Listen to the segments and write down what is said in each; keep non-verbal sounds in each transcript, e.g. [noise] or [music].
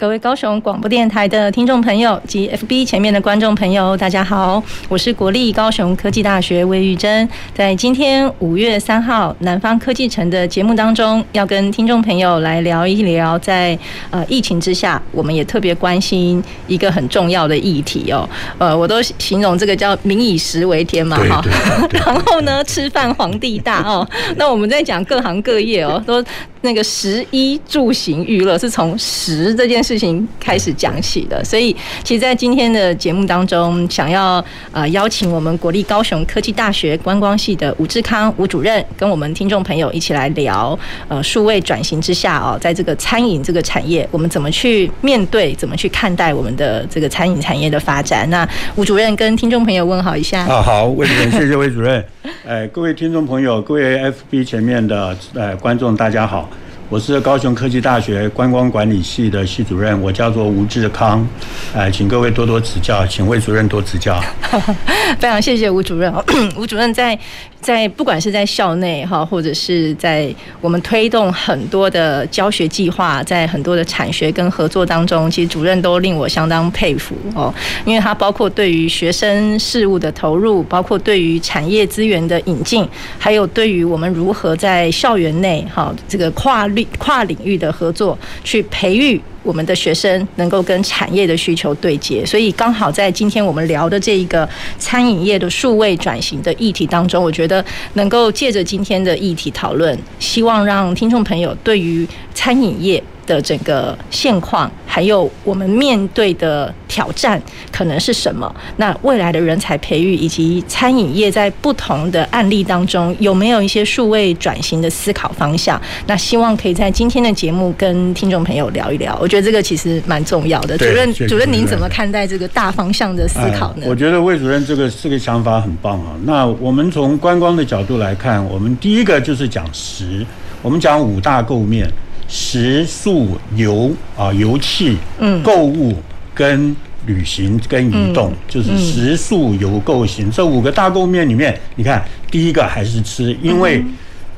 各位高雄广播电台的听众朋友及 FB 前面的观众朋友，大家好，我是国立高雄科技大学魏玉珍。在今天五月三号南方科技城的节目当中，要跟听众朋友来聊一聊在，在呃疫情之下，我们也特别关心一个很重要的议题哦。呃，我都形容这个叫“民以食为天”嘛，哈。[laughs] 然后呢，吃饭皇帝大哦。那我们在讲各行各业哦，都。那个食衣住行娱乐是从食这件事情开始讲起的，所以其实，在今天的节目当中，想要呃邀请我们国立高雄科技大学观光系的吴志康吴主任，跟我们听众朋友一起来聊呃数位转型之下哦，在这个餐饮这个产业，我们怎么去面对，怎么去看待我们的这个餐饮产业的发展？那吴主任跟听众朋友问好一下。啊，好，魏主任，谢谢魏主任。哎，各位听众朋友，各位 FB 前面的呃观众，大家好。我是高雄科技大学观光管理系的系主任，我叫做吴志康，哎，请各位多多指教，请魏主任多指教。[laughs] 非常谢谢吴主任。[coughs] 吴主任在在不管是在校内哈，或者是在我们推动很多的教学计划，在很多的产学跟合作当中，其实主任都令我相当佩服哦，因为他包括对于学生事务的投入，包括对于产业资源的引进，还有对于我们如何在校园内哈这个跨领跨领域的合作去培育。我们的学生能够跟产业的需求对接，所以刚好在今天我们聊的这一个餐饮业的数位转型的议题当中，我觉得能够借着今天的议题讨论，希望让听众朋友对于餐饮业。的整个现况，还有我们面对的挑战可能是什么？那未来的人才培育以及餐饮业在不同的案例当中，有没有一些数位转型的思考方向？那希望可以在今天的节目跟听众朋友聊一聊。我觉得这个其实蛮重要的。主任，主任，您怎么看待这个大方向的思考呢？我觉得魏主任这个这个想法很棒啊。那我们从观光的角度来看，我们第一个就是讲食，我们讲五大构面。食宿游啊，游憩、购物跟旅行跟移动，就是食宿游购行。这五个大构面里面，你看第一个还是吃，因为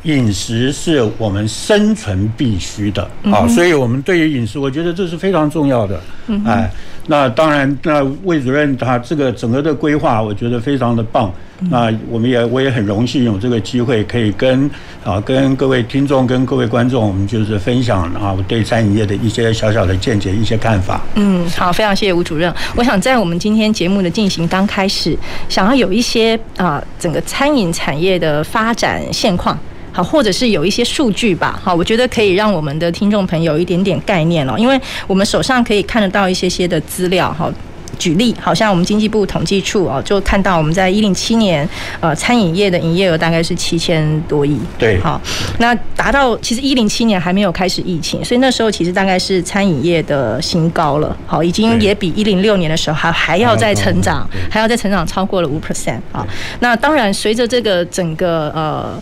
饮食是我们生存必须的啊，所以我们对于饮食，我觉得这是非常重要的。哎，那当然，那魏主任他这个整个的规划，我觉得非常的棒。那我们也我也很荣幸有这个机会，可以跟啊跟各位听众跟各位观众，我们就是分享啊我对餐饮业的一些小小的见解、一些看法。嗯，好，非常谢谢吴主任。我想在我们今天节目的进行刚开始，想要有一些啊整个餐饮产业的发展现况，好，或者是有一些数据吧，好，我觉得可以让我们的听众朋友一点点概念哦，因为我们手上可以看得到一些些的资料，哈。举例，好像我们经济部统计处哦，就看到我们在一零七年，呃，餐饮业的营业额大概是七千多亿。对，好，那达到其实一零七年还没有开始疫情，所以那时候其实大概是餐饮业的新高了。好，已经也比一零六年的时候还还要再成长，还要再成长超过了五 percent。啊，那当然随着这个整个呃，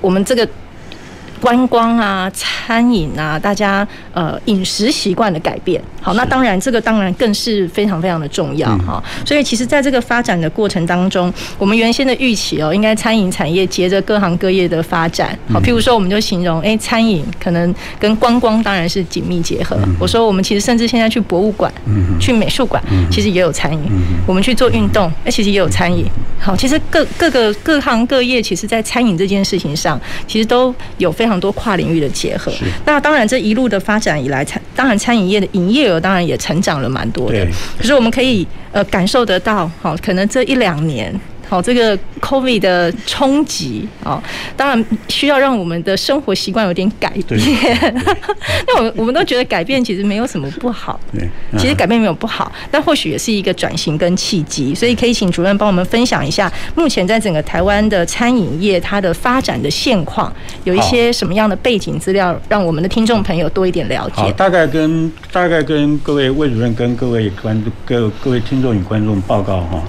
我们这个。观光啊，餐饮啊，大家呃饮食习惯的改变，好，那当然这个当然更是非常非常的重要哈。所以其实在这个发展的过程当中，我们原先的预期哦，应该餐饮产业接着各行各业的发展，好，譬如说我们就形容，哎，餐饮可能跟观光当然是紧密结合。我说我们其实甚至现在去博物馆、去美术馆，其实也有餐饮。我们去做运动，哎，其实也有餐饮。好，其实各各个各行各业，其实在餐饮这件事情上，其实都有非常。非常多跨领域的结合，那当然这一路的发展以来，餐当然餐饮业的营业额当然也成长了蛮多的。可是我们可以呃感受得到，好，可能这一两年好，这个 COVID 的冲击啊，当然需要让我们的生活习惯有点改变。[laughs] 那我们我们都觉得改变其实没有什么不好，对，其实改变没有不好，但或许也是一个转型跟契机。所以可以请主任帮我们分享一下，目前在整个台湾的餐饮业它的发展的现况，有一些什么样的背景资料，让我们的听众朋友多一点了解。好，大概跟大概跟各位魏主任跟各位观各各位听众与观众报告哈。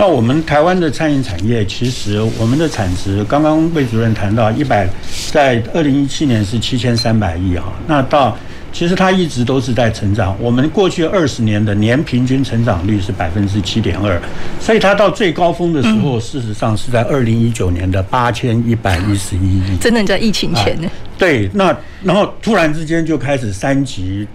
那我们台湾的餐饮产业，其实我们的产值，刚刚魏主任谈到一百，在二零一七年是七千三百亿哈。那到其实它一直都是在成长。我们过去二十年的年平均成长率是百分之七点二，所以它到最高峰的时候，事实上是在二零一九年的八千一百一十一亿。真的在疫情前呢？对，那然后突然之间就开始三级。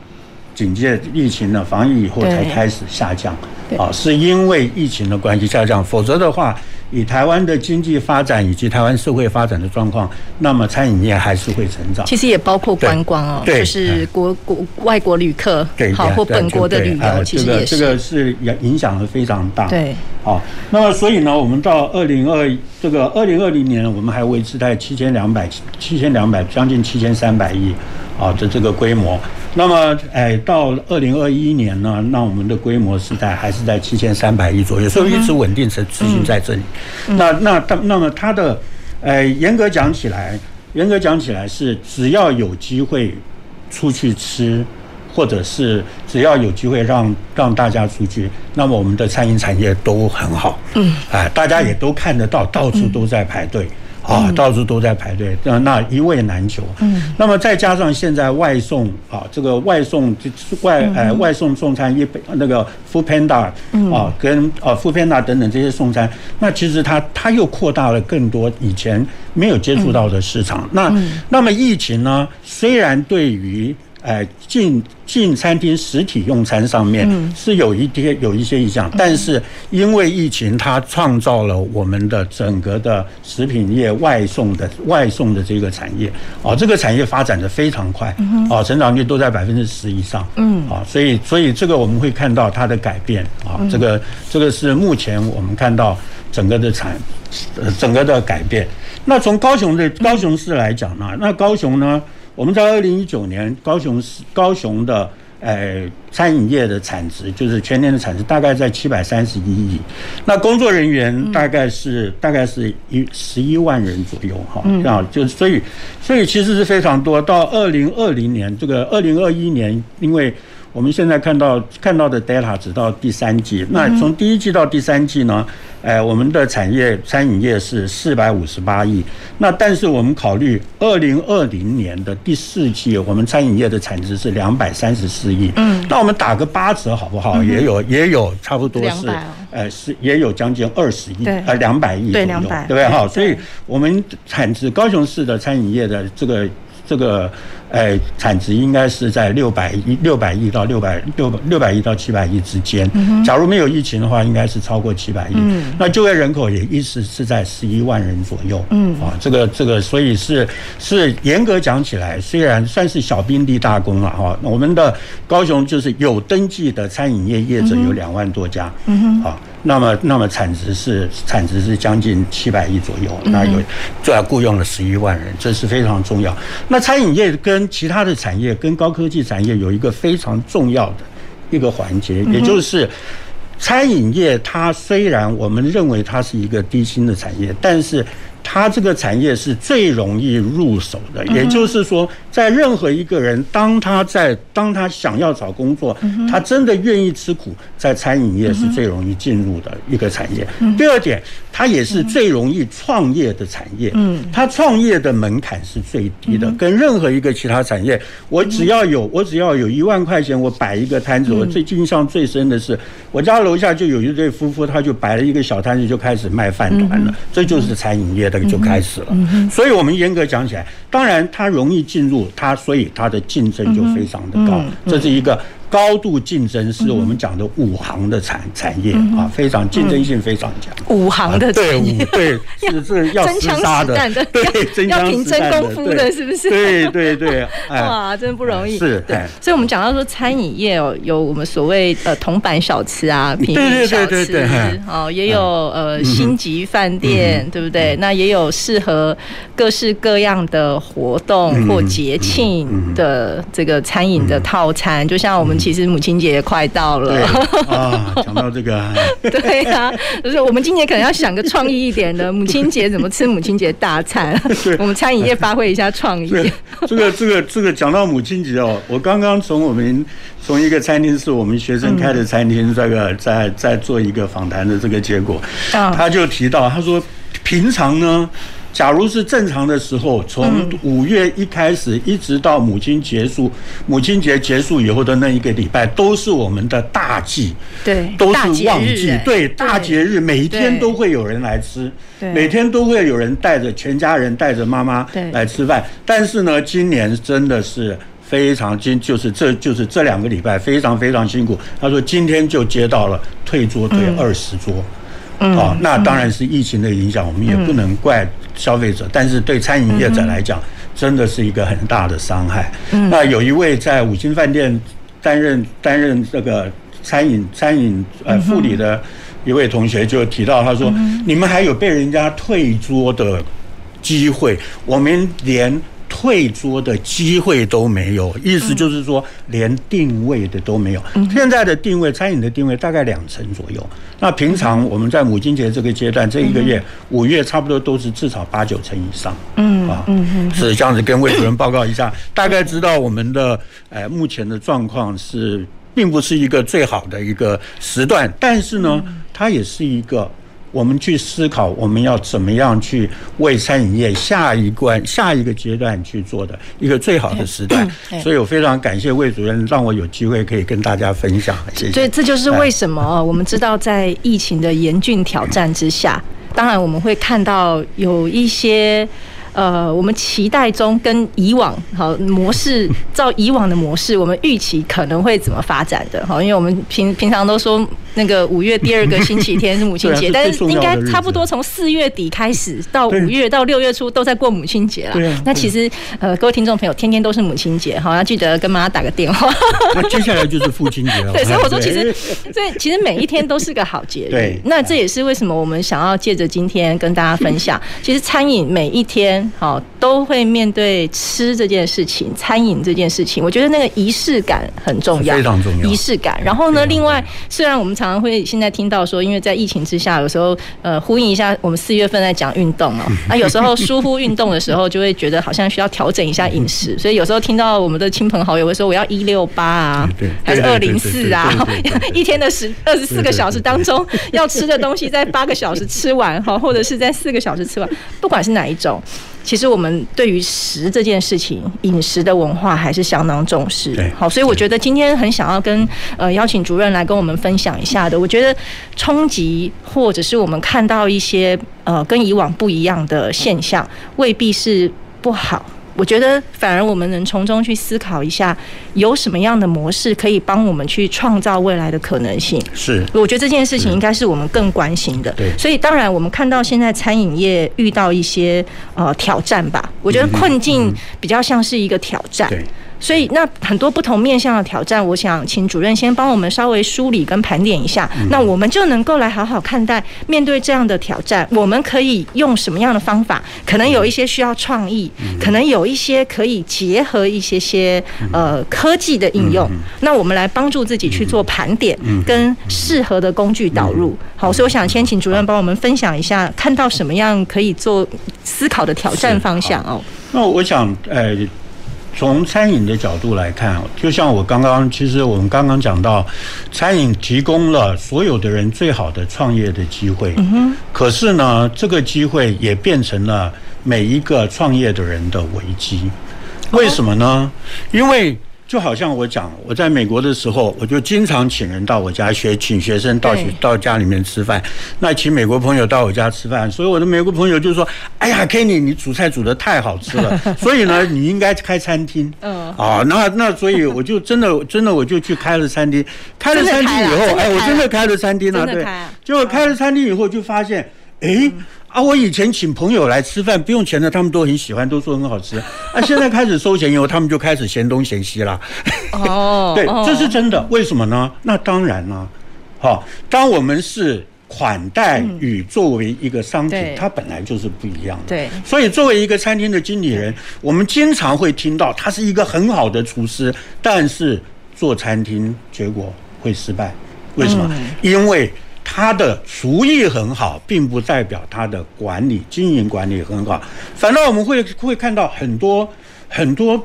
警戒疫情的防疫以后才开始下降，啊，是因为疫情的关系下降，否则的话，以台湾的经济发展以及台湾社会发展的状况，那么餐饮业还是会成长。其实也包括观光哦，就是国国外国旅客，对，好或本国的旅游，其实也是。这个是影影响的非常大。对，好，那么所以呢，我们到二零二这个二零二零年，我们还维持在七千两百七千两百将近七千三百亿啊的这个规模。那么，哎，到二零二一年呢，那我们的规模是在还是在七千三百亿左右，所以一直稳定持持续在这里。那那那那么它的，哎，严格讲起来，严格讲起来是只要有机会出去吃，或者是只要有机会让让大家出去，那么我们的餐饮产业都很好。嗯，哎，大家也都看得到，到处都在排队。啊，到处都在排队，那那一位难求。嗯，那么再加上现在外送啊，这个外送就是外呃外送送餐一那个 Foodpanda 啊，跟啊 Foodpanda 等等这些送餐，那其实它它又扩大了更多以前没有接触到的市场。那那么疫情呢，虽然对于哎，进进餐厅实体用餐上面是有一些有一些影响，但是因为疫情，它创造了我们的整个的食品业外送的外送的这个产业啊，这个产业发展的非常快啊，成长率都在百分之十以上，嗯啊，所以所以这个我们会看到它的改变啊，这个这个是目前我们看到整个的产呃整个的改变。那从高雄的高雄市来讲呢，那高雄呢？我们在二零一九年，高雄市高雄的呃餐饮业的产值，就是全年的产值大概在七百三十一亿，那工作人员大概是大概是一十一万人左右哈，这样就所以所以其实是非常多。到二零二零年，这个二零二一年，因为我们现在看到看到的 data 只到第三季，那从第一季到第三季呢？哎，我们的产业餐饮业是四百五十八亿，那但是我们考虑二零二零年的第四季，我们餐饮业的产值是两百三十四亿。嗯，那我们打个八折好不好？也有也有差不多是，呃是也有将近二十亿，呃两百亿左右，对不对？哈，所以我们产值高雄市的餐饮业的这个这个。哎，产值应该是在六百亿、六百亿到六百六六百亿到七百亿之间。假如没有疫情的话，应该是超过七百亿。那就业人口也一直是在十一万人左右。嗯，啊，这个这个，所以是是严格讲起来，虽然算是小兵立大功了哈。我们的高雄就是有登记的餐饮业业者有两万多家。嗯哼，啊。那么，那么产值是产值是将近七百亿左右，那有主要雇佣了十一万人，这是非常重要。那餐饮业跟其他的产业，跟高科技产业有一个非常重要的一个环节，也就是餐饮业。它虽然我们认为它是一个低薪的产业，但是它这个产业是最容易入手的，也就是说。在任何一个人，当他在当他想要找工作，他真的愿意吃苦，在餐饮业是最容易进入的一个产业。第二点，它也是最容易创业的产业。嗯，它创业的门槛是最低的，跟任何一个其他产业，我只要有我只要有一万块钱，我摆一个摊子。我最印象最深的是，我家楼下就有一对夫妇，他就摆了一个小摊子，就开始卖饭团了。这就是餐饮业的就开始了。所以我们严格讲起来，当然它容易进入。它所以它的竞争就非常的高，这是一个高度竞争，是我们讲的五行的产产业啊，非常竞争性非常强。五行的对五对 [laughs] 是这个要厮杀的，对要 [laughs] 凭真功夫的，是不是？对对对，[laughs] 哇，真的不容易。是，对。所以我们讲到说餐饮业哦，有我们所谓呃铜板小吃啊，平民小吃，哦，也有呃星级饭店，对不对？那也有适合各式各样的活动或节庆的这个餐饮的套餐，就像我们。其实母亲节也快到了啊！讲到这个，[laughs] 对啊，就是我们今年可能要想个创意一点的，母亲节怎么吃母亲节大餐？[laughs] 对，我们餐饮业发挥一下创意。这个这个这个讲到母亲节哦，我刚刚从我们从一个餐厅是我们学生开的餐厅，这个在在做一个访谈的这个结果，他就提到他说平常呢。假如是正常的时候，从五月一开始一直到母亲结束，母亲节结束以后的那一个礼拜，都是我们的大忌，对，都是旺季，对，大节日，每一天都会有人来吃，每天都会有人带着全家人带着妈妈来吃饭。但是呢，今年真的是非常今，就是这就是这两个礼拜非常非常辛苦。他说今天就接到了退桌退二十桌。啊，那当然是疫情的影响，我们也不能怪消费者，但是对餐饮业者来讲，真的是一个很大的伤害。那有一位在五星饭店担任担任这个餐饮餐饮呃副理的一位同学就提到，他说：“你们还有被人家退桌的机会，我们连。”退桌的机会都没有，意思就是说连定位的都没有。现在的定位，餐饮的定位大概两成左右。那平常我们在母亲节这个阶段，这一个月五月差不多都是至少八九成以上。嗯啊，是这样子，跟魏主任报告一下，大概知道我们的呃目前的状况是，并不是一个最好的一个时段，但是呢，它也是一个。我们去思考，我们要怎么样去为餐饮业下一关、下一个阶段去做的一个最好的时代。所以我非常感谢魏主任，让我有机会可以跟大家分享。谢谢。所以这就是为什么我们知道，在疫情的严峻挑战之下，当然我们会看到有一些。呃，我们期待中跟以往好模式，照以往的模式，我们预期可能会怎么发展的？哈，因为我们平平常都说那个五月第二个星期天是母亲节，但是应该差不多从四月底开始到五月到六月初都在过母亲节了。那其实呃，各位听众朋友，天天都是母亲节，好，要记得跟妈妈打个电话。那接下来就是父亲节了。[laughs] 对，所以我说其实，所以其实每一天都是个好节日。对，那这也是为什么我们想要借着今天跟大家分享，其实餐饮每一天。好，都会面对吃这件事情，餐饮这件事情，我觉得那个仪式感很重要，非常重要。仪式感。然后呢，另外，虽然我们常常会现在听到说，因为在疫情之下，有时候呃，呼应一下，我们四月份在讲运动哦，[laughs] 那有时候疏忽运动的时候，就会觉得好像需要调整一下饮食，所以有时候听到我们的亲朋好友会说，我要一六八啊，还是二零四啊，[laughs] 一天的十二十四个小时当中要吃的东西在八个小时吃完哈，或者是在四个小时吃完，不管是哪一种。其实我们对于食这件事情，饮食的文化还是相当重视。好，所以我觉得今天很想要跟呃邀请主任来跟我们分享一下的。我觉得冲击或者是我们看到一些呃跟以往不一样的现象，未必是不好。我觉得反而我们能从中去思考一下，有什么样的模式可以帮我们去创造未来的可能性。是，我觉得这件事情应该是我们更关心的。对，所以当然我们看到现在餐饮业遇到一些呃挑战吧，我觉得困境比较像是一个挑战。对。所以，那很多不同面向的挑战，我想请主任先帮我们稍微梳理跟盘点一下，那我们就能够来好好看待面对这样的挑战，我们可以用什么样的方法？可能有一些需要创意，可能有一些可以结合一些些呃科技的应用。那我们来帮助自己去做盘点跟适合的工具导入。好，所以我想先请主任帮我们分享一下，看到什么样可以做思考的挑战方向哦。那我想，呃。从餐饮的角度来看，就像我刚刚，其实我们刚刚讲到，餐饮提供了所有的人最好的创业的机会。嗯哼。可是呢，这个机会也变成了每一个创业的人的危机。为什么呢？因为就好像我讲，我在美国的时候，我就经常请人到我家学，请学生到学到家里面吃饭。那请美国朋友到我家吃饭，所以我的美国朋友就说：“哎呀，Kenny，你煮菜煮的太好吃了，[laughs] 所以呢，你应该开餐厅。”嗯，啊，那那所以我就真的真的我就去开了餐厅。开了餐厅以后，哎，我真的开了餐厅了，对。结果开了餐厅以后，就发现，哎。啊，我以前请朋友来吃饭不用钱的，他们都很喜欢，都说很好吃。啊，现在开始收钱以后，他们就开始嫌东嫌西了。哦，[laughs] 对，这是真的。为什么呢？那当然啦。好，当我们是款待与作为一个商品，它本来就是不一样的。对。所以，作为一个餐厅的经理人，我们经常会听到他是一个很好的厨师，但是做餐厅结果会失败。为什么？因为。他的厨艺很好，并不代表他的管理、经营管理很好。反倒我们会会看到很多很多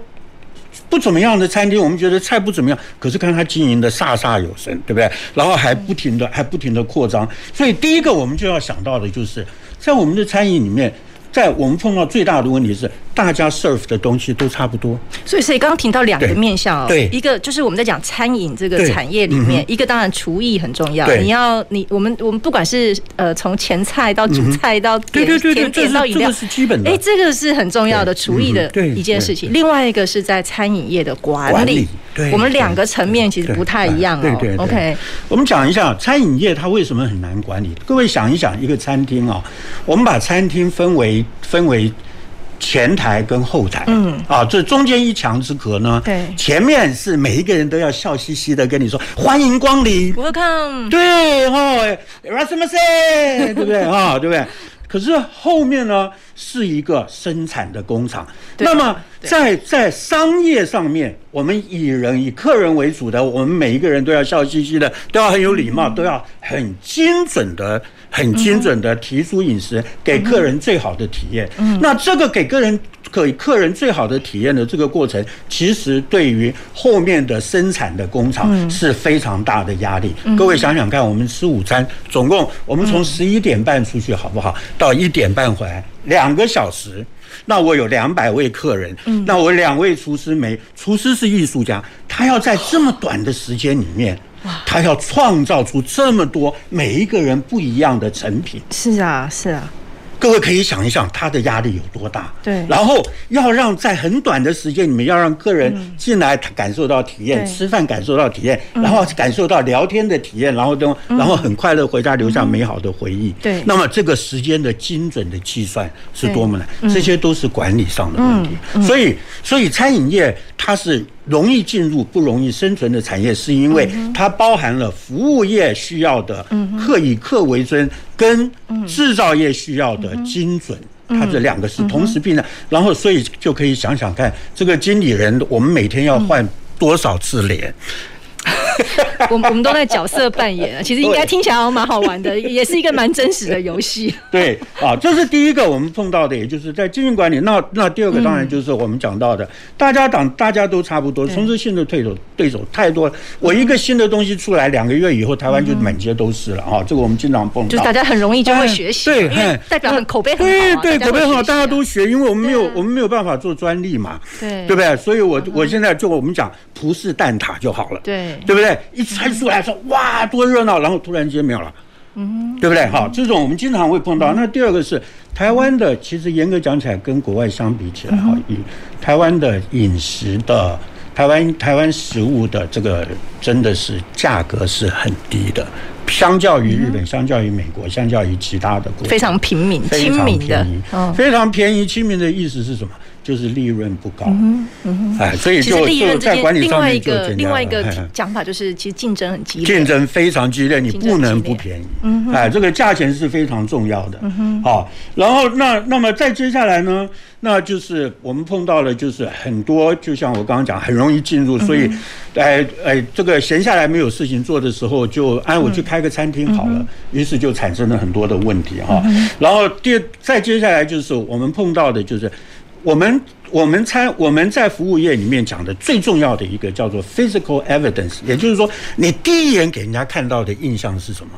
不怎么样的餐厅，我们觉得菜不怎么样，可是看他经营的飒飒有声，对不对？然后还不停的还不停的扩张。所以第一个我们就要想到的就是，在我们的餐饮里面，在我们碰到最大的问题是。大家 serve 的东西都差不多，所以所以刚刚提到两个面向，对，一个就是我们在讲餐饮这个产业里面，一个当然厨艺很重要，你要你我们我们不管是呃从前菜到主菜到甜甜点到饮料，是基本的，哎，这个是很重要的厨艺的一件事情。另外一个是在餐饮业的管理，我们两个层面其实不太一样哦。对对，OK，我们讲一下餐饮业它为什么很难管理。各位想一想，一个餐厅啊，我们把餐厅分为分为。前台跟后台，嗯，啊，这中间一墙之隔呢，对，前面是每一个人都要笑嘻嘻的跟你说欢迎光临，Welcome，对，哦，什么事，对不对？啊？对不对？可是后面呢是一个生产的工厂，那么在在商业上面，我们以人以客人为主的，我们每一个人都要笑嘻嘻的，都要很有礼貌，都要很精准的。很精准的提出饮食，给客人最好的体验。那这个给客人给客人最好的体验的这个过程，其实对于后面的生产的工厂是非常大的压力。各位想想看，我们吃午餐，总共我们从十一点半出去好不好？到一点半回来，两个小时。那我有两百位客人，那我两位厨师没，厨师是艺术家，他要在这么短的时间里面。他要创造出这么多每一个人不一样的成品，是啊，是啊。各位可以想一想，他的压力有多大？对。然后要让在很短的时间里面，要让客人进来感受到体验，吃饭感受到体验，然后感受到聊天的体验，然后等然后很快乐回家，留下美好的回忆。对。那么这个时间的精准的计算是多么难？这些都是管理上的问题。所以，所以餐饮业它是。容易进入不容易生存的产业，是因为它包含了服务业需要的客以客为尊，跟制造业需要的精准，它这两个是同时并的。然后，所以就可以想想看，这个经理人，我们每天要换多少次脸？[laughs] 我我们都在角色扮演啊，其实应该听起来蛮好玩的，也是一个蛮真实的游戏。[laughs] 对啊，这是第一个我们碰到的，也就是在经营管理。那那第二个当然就是我们讲到的，大家党大家都差不多，从这性的对手对手太多了。我一个新的东西出来，两个月以后台湾就满街都是了啊！这个我们经常碰到，就是大家很容易就会学习，对，代表很口碑很好，对对，口碑很好，大家都学，因为我们没有我们没有办法做专利嘛，对对不对？所以我我现在就我们讲葡式蛋挞就好了，对对不对？一传出来说哇多热闹，然后突然间没有了，嗯，对不对？好，这种我们经常会碰到。那第二个是台湾的，其实严格讲起来，跟国外相比起来，哈，以台湾的饮食的台湾台湾食物的这个真的是价格是很低的，相较于日本，相较于美国，相较于其他的国家，非常平民，亲民的，非常便宜。亲民的意思是什么？就是利润不高，嗯嗯，哎，所以就就在管理上面就增加了。另外一个讲法就是，其实竞争很激烈，竞争非常激烈，你不能不便宜。嗯，哎，这个价钱是非常重要的。嗯哼，好，然后那那么再接下来呢，那就是我们碰到了，就是很多，就像我刚刚讲，很容易进入，所以，哎哎，这个闲下来没有事情做的时候，就哎我去开个餐厅好了，于是就产生了很多的问题哈。然后第再接下来就是我们碰到的就是。我们我们猜我们在服务业里面讲的最重要的一个叫做 physical evidence，也就是说，你第一眼给人家看到的印象是什么？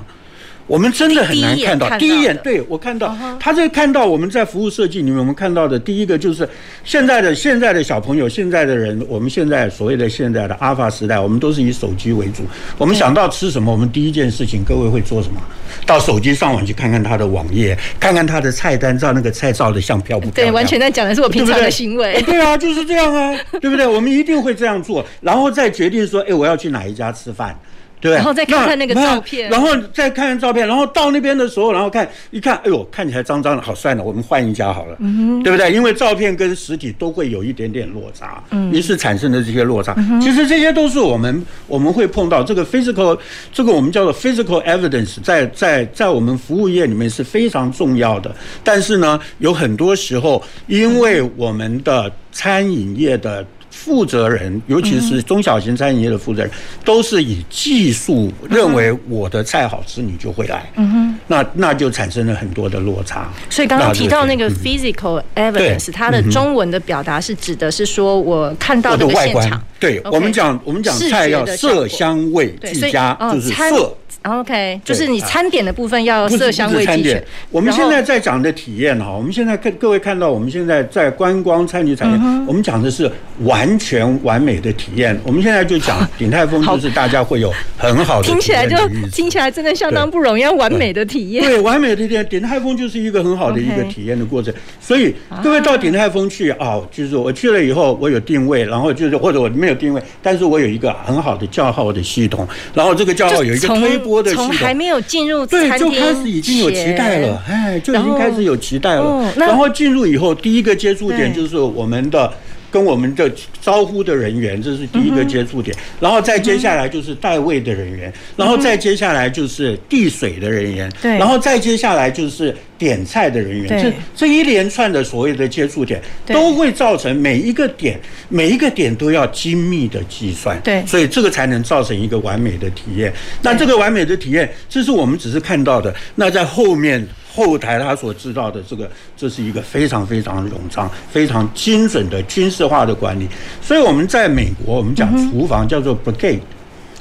我们真的很难看到。第一眼，对我看到他这看到我们在服务设计里面，我们看到的第一个就是现在的现在的小朋友，现在的人，我们现在所谓的现在的阿法时代，我们都是以手机为主。我们想到吃什么，我们第一件事情，各位会做什么？到手机上网去看看他的网页，看看他的菜单，照那个菜照的像漂不漂亮？对，完全在讲的是我平常的行为。对啊，就是这样啊，对不对？我们一定会这样做，然后再决定说，哎，我要去哪一家吃饭。对，然后再看看那个照片，然后再看看照片，然后到那边的时候，然后看一看，哎呦，看起来脏脏的，好，算了，我们换一家好了，嗯，对不对？因为照片跟实体都会有一点点落差，嗯，于是产生的这些落差，嗯、其实这些都是我们我们会碰到这个 physical，这个我们叫做 physical evidence，在在在我们服务业里面是非常重要的。但是呢，有很多时候，因为我们的餐饮业的。负责人，尤其是中小型餐饮业的负责人，都是以技术认为我的菜好吃，你就会来。嗯哼，那那就产生了很多的落差。所以刚刚提到那个 physical evidence，它的中文的表达是指的是说我看到的外观。对，我们讲我们讲菜要色香味俱佳，就是色。OK，就是你餐点的部分要色香味俱全。我们现在在讲的体验哈，我们现在看各位看到，我们现在在观光餐饮产业，我们讲的是完全完美的体验。我们现在就讲 [laughs] 鼎泰丰，就是大家会有很好的。听起来就听起来真的相当不容易，要完美的体验。对，完美的体验，鼎泰丰就是一个很好的一个体验的过程。所以各位到鼎泰丰去啊，就是我去了以后，我有定位，然后就是或者我没有定位，但是我有一个很好的叫号的系统，然后这个叫号有一个推播。从还没有进入对，就开始已经有期待了，哎，就已经开始有期待了。然后进入以后，第一个接触点就是我们的。跟我们的招呼的人员，这是第一个接触点，然后再接下来就是带位的人员，然后再接下来就是递水的人员，对，然后再接下来就是点菜的人员，这这一连串的所谓的接触点，都会造成每一个点，每一个点都要精密的计算，对，所以这个才能造成一个完美的体验。那这个完美的体验，这是我们只是看到的，那在后面。后台他所知道的这个，这是一个非常非常冗长、非常精准的军事化的管理。所以我们在美国，我们讲厨房叫做 brigade，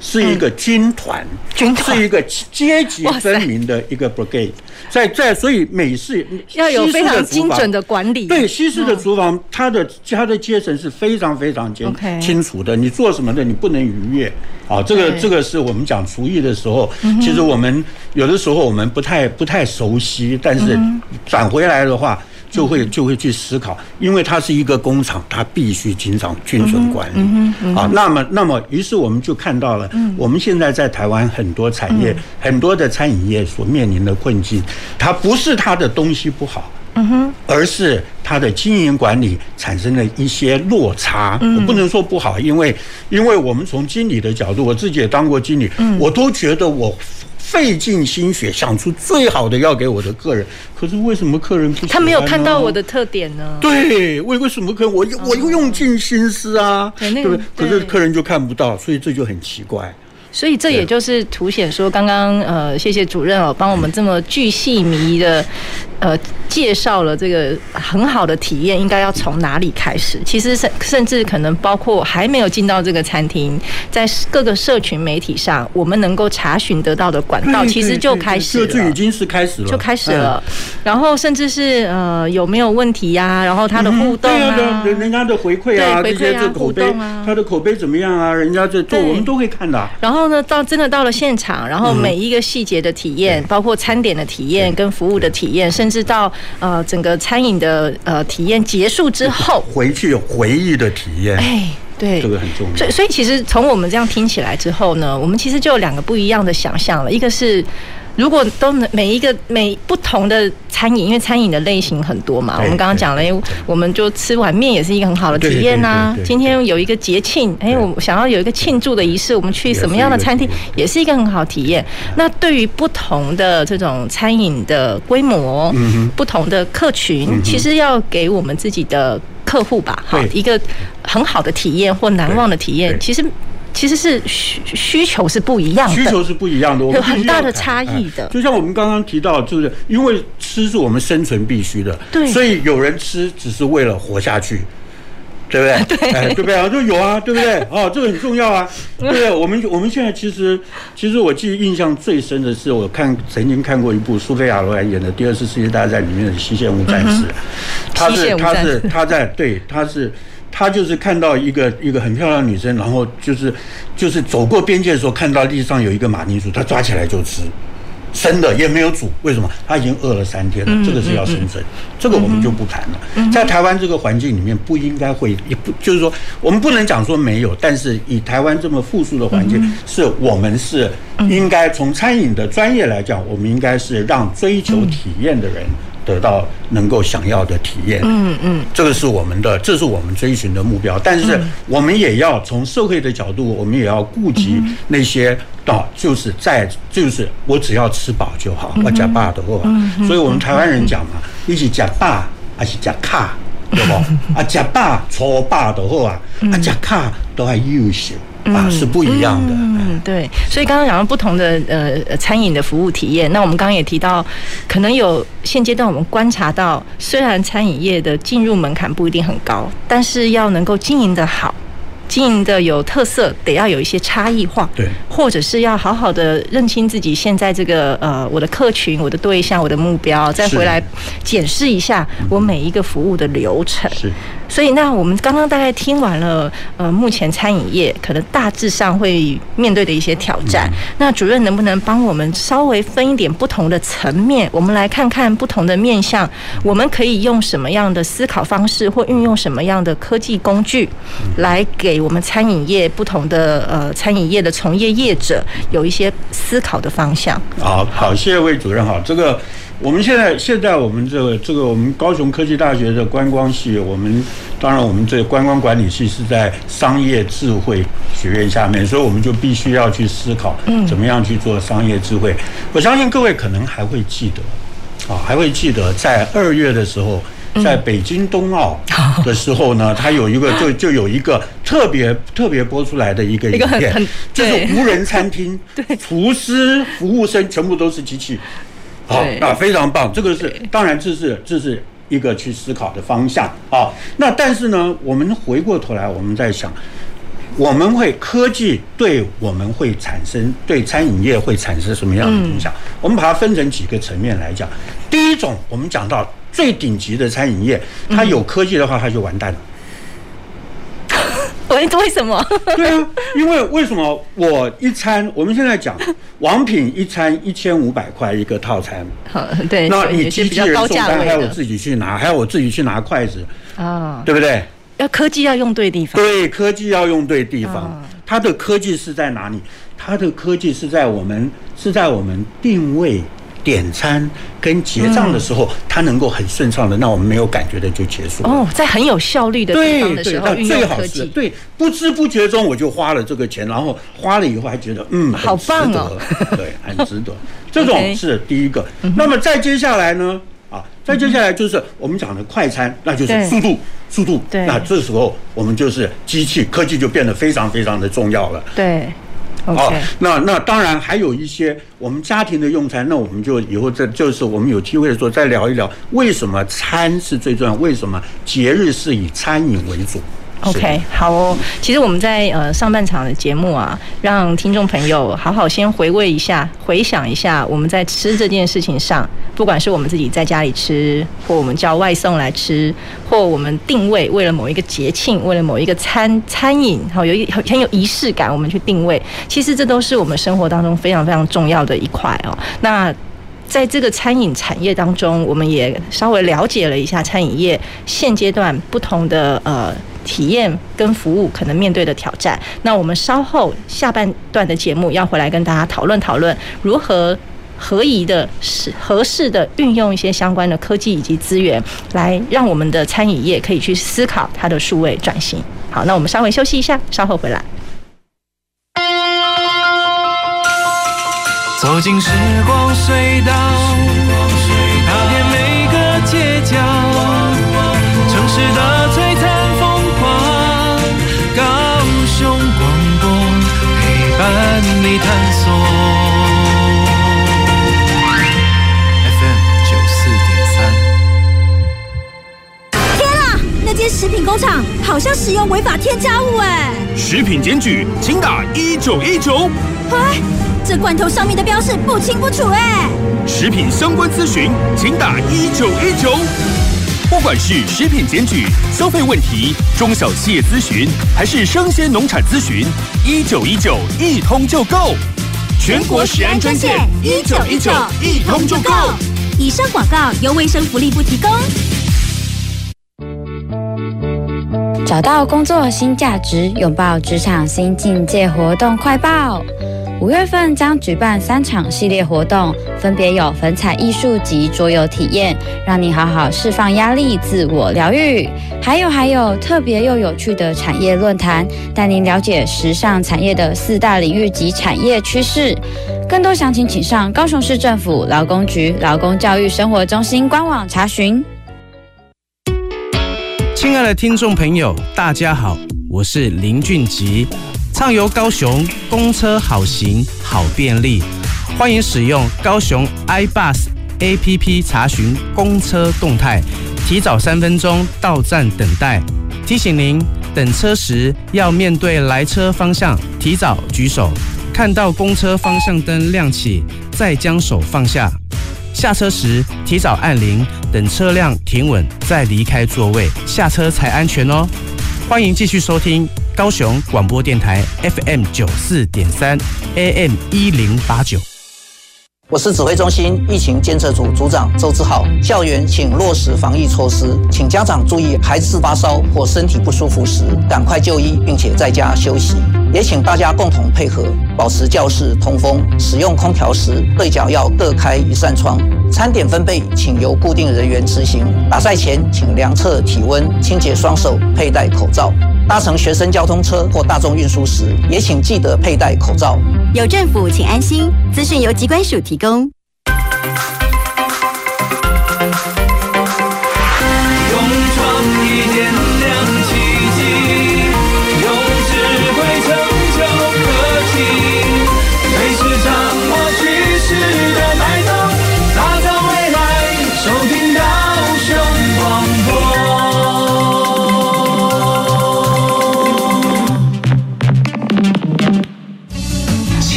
是一个军团，军团是一个阶级分明的一个 brigade。在在，所以美式要有非常精准的管理。对，西式的厨房，它的它的阶层是非常非常清清楚的。你做什么的，你不能逾越。啊，这个这个是我们讲厨艺的时候，其实我们有的时候我们不太不太熟悉，但是转回来的话，就会就会去思考，因为它是一个工厂，它必须经常均衡管理。啊，那么那么，于是我们就看到了，我们现在在台湾很多产业，很多的餐饮业所面临的困境，它不是它的东西不好。嗯哼，而是它的经营管理产生了一些落差。我不能说不好，因为因为我们从经理的角度，我自己也当过经理，我都觉得我费尽心血想出最好的药给我的客人，可是为什么客人不？他没有看到我的特点呢？对，为为什么客人我我又用尽心思啊，对不对？可是客人就看不到，所以这就很奇怪。所以这也就是凸显说，刚刚呃，谢谢主任哦，帮我们这么巨细靡遗的呃介绍了这个很好的体验，应该要从哪里开始？其实甚甚至可能包括还没有进到这个餐厅，在各个社群媒体上，我们能够查询得到的管道，其实就开始了，就已经是开始了，就开始了。然后甚至是呃有没有问题呀？然后他的互动啊，人人家的回馈啊，这些这口碑啊，他的口碑怎么样啊？人家这做我们都会看的。然后。然后呢，到真的到了现场，然后每一个细节的体验，包括餐点的体验跟服务的体验，甚至到呃整个餐饮的呃体验结束之后，回去有回忆的体验。哎，对，这个很重要。所以，所以其实从我们这样听起来之后呢，我们其实就有两个不一样的想象了，一个是。如果都能每一个每不同的餐饮，因为餐饮的类型很多嘛，我们刚刚讲了，我们就吃碗面也是一个很好的体验呐。今天有一个节庆，哎，我想要有一个庆祝的仪式，我们去什么样的餐厅也是一个很好体验。那对于不同的这种餐饮的规模，不同的客群，其实要给我们自己的客户吧，哈一个很好的体验或难忘的体验，其实。其实是需需求是不一样的，需求是不一样的，有很大的差异的。就像我们刚刚提到，就是因为吃是我们生存必须的，对，所以有人吃只是为了活下去。对不对？[laughs] 对，哎，对不对？我说有啊，对不对？哦，这个很重要啊，[laughs] 对不对？我们我们现在其实，其实我记忆印象最深的是，我看曾经看过一部苏菲亚罗兰演的第二次世界大战里面的《西线无战事》，[laughs] 他是他是他在对他是他就是看到一个一个很漂亮的女生，然后就是就是走过边界的时候，看到地上有一个马铃薯，他抓起来就吃。生的也没有煮，为什么？他已经饿了三天了，这个是要生存，这个我们就不谈了。在台湾这个环境里面，不应该会，也不就是说，我们不能讲说没有，但是以台湾这么富庶的环境，是我们是应该从餐饮的专业来讲，我们应该是让追求体验的人。得到能够想要的体验，嗯嗯，这个是我们的，这是我们追寻的目标。但是我们也要从社会的角度，我们也要顾及那些到就是在就是我只要吃饱就好，我吃饱的话，所以我们台湾人讲嘛，一起吃饱还是吃卡，对不？[laughs] 啊，吃饱搓饱的话啊，啊吃卡都还优秀。啊，是不一样的。嗯，对。所以刚刚讲到不同的呃餐饮的服务体验，那我们刚刚也提到，可能有现阶段我们观察到，虽然餐饮业的进入门槛不一定很高，但是要能够经营的好。经营的有特色，得要有一些差异化，对，或者是要好好的认清自己现在这个呃我的客群、我的对象、我的目标，再回来检视一下我每一个服务的流程。是，所以那我们刚刚大概听完了，呃，目前餐饮业可能大致上会面对的一些挑战。那主任能不能帮我们稍微分一点不同的层面，我们来看看不同的面向，我们可以用什么样的思考方式，或运用什么样的科技工具来给。给我们餐饮业不同的呃餐饮业的从业业者有一些思考的方向。好好，谢谢魏主任哈。这个我们现在现在我们这个这个我们高雄科技大学的观光系，我们当然我们这个观光管理系是在商业智慧学院下面，所以我们就必须要去思考，怎么样去做商业智慧。嗯、我相信各位可能还会记得，啊，还会记得在二月的时候。在北京冬奥的时候呢，它有一个就 [laughs] 就有一个特别特别播出来的一个影片，就是无人餐厅，[laughs] 厨师、服务生全部都是机器，好，那非常棒。这个是当然，这是这是一个去思考的方向啊。那但是呢，我们回过头来，我们在想，我们会科技对我们会产生对餐饮业会产生什么样的影响？我们把它分成几个层面来讲。第一种，我们讲到。最顶级的餐饮业，它有科技的话，它就完蛋了。[laughs] 为为什么？[laughs] 对啊，因为为什么我一餐，我们现在讲王品一餐一千五百块一个套餐，[laughs] 好，对，那你机器人送单还要我自己去拿，还要我自己去拿筷子啊，对不对？要科技要用对地方，对，科技要用对地方。它的科技是在哪里？它的科技是在我们是在我们定位。点餐跟结账的时候，它能够很顺畅的，让我们没有感觉的就结束。哦，在很有效率的地方的时候，对对，最好是对，不知不觉中我就花了这个钱，然后花了以后还觉得嗯，好棒哦，对，很值得。[laughs] 这种是第一个。那么再接下来呢？啊，再接下来就是我们讲的快餐，那就是速度，速度。对，那这时候我们就是机器科技就变得非常非常的重要了。对。好，那那当然还有一些我们家庭的用餐，那我们就以后再就是我们有机会的时候再聊一聊，为什么餐是最重要？为什么节日是以餐饮为主？OK，好哦。其实我们在呃上半场的节目啊，让听众朋友好好先回味一下，回想一下我们在吃这件事情上，不管是我们自己在家里吃，或我们叫外送来吃，或我们定位为了某一个节庆，为了某一个餐餐饮，好有一很有仪式感，我们去定位，其实这都是我们生活当中非常非常重要的一块哦。那在这个餐饮产业当中，我们也稍微了解了一下餐饮业现阶段不同的呃。体验跟服务可能面对的挑战，那我们稍后下半段的节目要回来跟大家讨论讨论如何合宜的、适合适的运用一些相关的科技以及资源，来让我们的餐饮业可以去思考它的数位转型。好，那我们稍微休息一下，稍后回来。走进时光隧道，踏遍每个街角，城市的你探索 FM 九四点三。天啊，那间食品工厂好像。像使用违法添加物哎！食品检举，请打一九一九。哎，这罐头上面的标示不清不楚哎！食品相关咨询，请打一九一九。不管是食品检举、消费问题、中小企业咨询，还是生鲜农产咨询，一九一九一通就够。全国食安专线一九一九一通就够。以上广告由卫生福利部提供。找到工作新价值，拥抱职场新境界活动快报。五月份将举办三场系列活动，分别有粉彩艺术及桌游体验，让你好好释放压力、自我疗愈。还有还有特别又有趣的产业论坛，带您了解时尚产业的四大领域及产业趋势。更多详情请上高雄市政府劳工局劳工教育生活中心官网查询。亲爱的听众朋友，大家好，我是林俊吉。畅游高雄，公车好行好便利，欢迎使用高雄 iBus APP 查询公车动态，提早三分钟到站等待。提醒您，等车时要面对来车方向，提早举手，看到公车方向灯亮起，再将手放下。下车时提早按铃，等车辆停稳再离开座位，下车才安全哦。欢迎继续收听。高雄广播电台 FM 九四点三 AM 一零八九，我是指挥中心疫情监测组组长周志浩。校园请落实防疫措施，请家长注意，孩子发烧或身体不舒服时，赶快就医，并且在家休息。也请大家共同配合，保持教室通风。使用空调时，对角要各开一扇窗。餐点分配，请由固定人员执行。打赛前，请量测体温，清洁双手，佩戴口罩。搭乘学生交通车或大众运输时，也请记得佩戴口罩。有政府，请安心。资讯由机关署提供。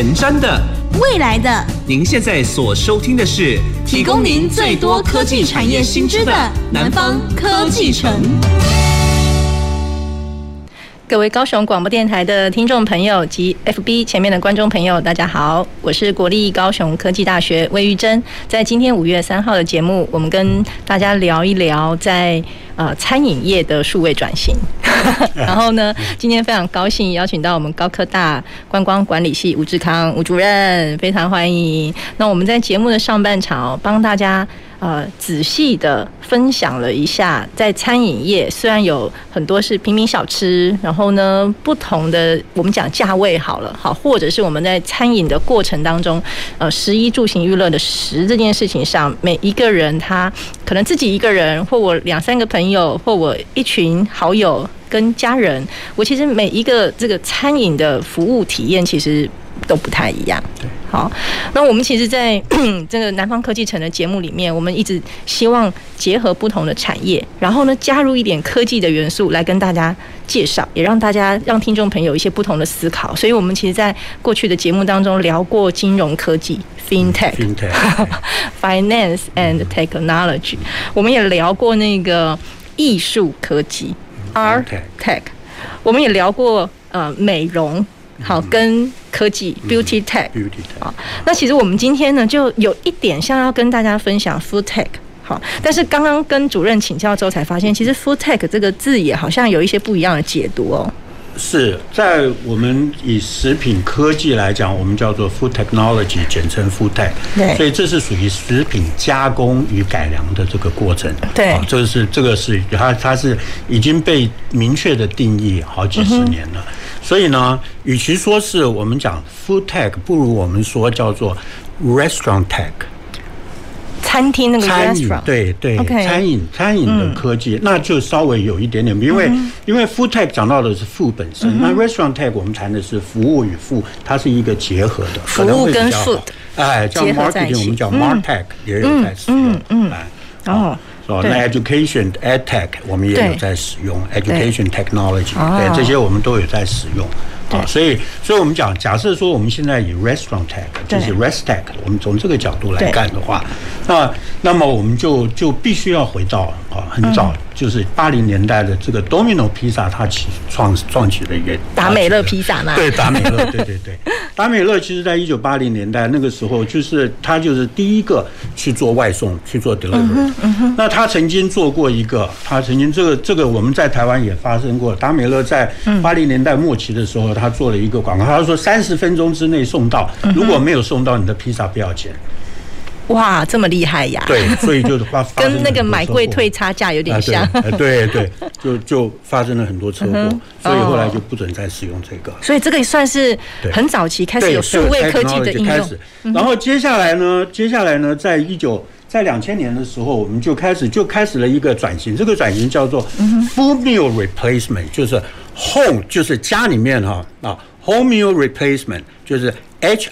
前瞻的，未来的，您现在所收听的是提供您最多科技产业新知的南方科技城。各位高雄广播电台的听众朋友及 FB 前面的观众朋友，大家好，我是国立高雄科技大学魏玉珍。在今天五月三号的节目，我们跟大家聊一聊在呃餐饮业的数位转型。[laughs] 然后呢，今天非常高兴邀请到我们高科大观光管理系吴志康吴主任，非常欢迎。那我们在节目的上半场帮大家。呃，仔细的分享了一下，在餐饮业虽然有很多是平民小吃，然后呢，不同的我们讲价位好了，好，或者是我们在餐饮的过程当中，呃，食衣住行娱乐的食这件事情上，每一个人他可能自己一个人，或我两三个朋友，或我一群好友跟家人，我其实每一个这个餐饮的服务体验，其实。都不太一样。对，好，那我们其实，在 [clears throat] 这个南方科技城的节目里面，我们一直希望结合不同的产业，然后呢，加入一点科技的元素来跟大家介绍，也让大家让听众朋友一些不同的思考。所以，我们其实，在过去的节目当中聊过金融科技 （FinTech）、[laughs] Finance and Technology，我们也聊过那个艺术科技 （Art Tech），我们也聊过呃美容。好，跟科技 beauty tech，啊，那其实我们今天呢，就有一点像要跟大家分享 food tech，好，但是刚刚跟主任请教之后才发现，其实 food tech 这个字也好像有一些不一样的解读哦。是在我们以食品科技来讲，我们叫做 food technology，简称 food tech。对，所以这是属于食品加工与改良的这个过程。对，这是这个是它它是已经被明确的定义好几十年了。嗯所以呢，与其说是我们讲 food tech，不如我们说叫做 restaurant tech，餐厅那个餐饮，对对，餐饮餐饮的科技，那就稍微有一点点，因为因为 food tech 讲到的是 food 本身，那 restaurant tech 我们谈的是服务与 food，它是一个结合的，服务跟 food，哎，叫 marketing 我们叫 mark tech 也在使用，嗯嗯嗯，哦。哦。那 education edtech 我们也有在使用 education technology，对这些我们都有在使用。啊，所以，所以我们讲，假设说我们现在以 restaurant tech，就是 rest tech，我们从这个角度来看的话，那那么我们就就必须要回到啊，很早就是八零年代的这个 Domino 披萨，它起创创起了一个达美乐披萨嘛，对，达美乐，对对对，达美乐其实在一九八零年代那个时候，就是他就是第一个去做外送，去做 delivery。那他曾经做过一个，他曾经这个这个我们在台湾也发生过，达美乐在八零年代末期的时候。他做了一个广告，他说三十分钟之内送到，如果没有送到，你的披萨不要钱。哇，这么厉害呀！对，所以就发 [laughs] 跟那个买贵退差价有点像。对对，就就发生了很多车祸，所以后来就不准再使用这个。所以这个也算是很早期开始有数位科技的应用。然后接下来呢，接下来呢，在一九在两千年的时候，我们就开始就开始了一个转型，这个转型叫做 full meal replacement，就是。Home 就是家里面哈啊，home meal replacement 就是 H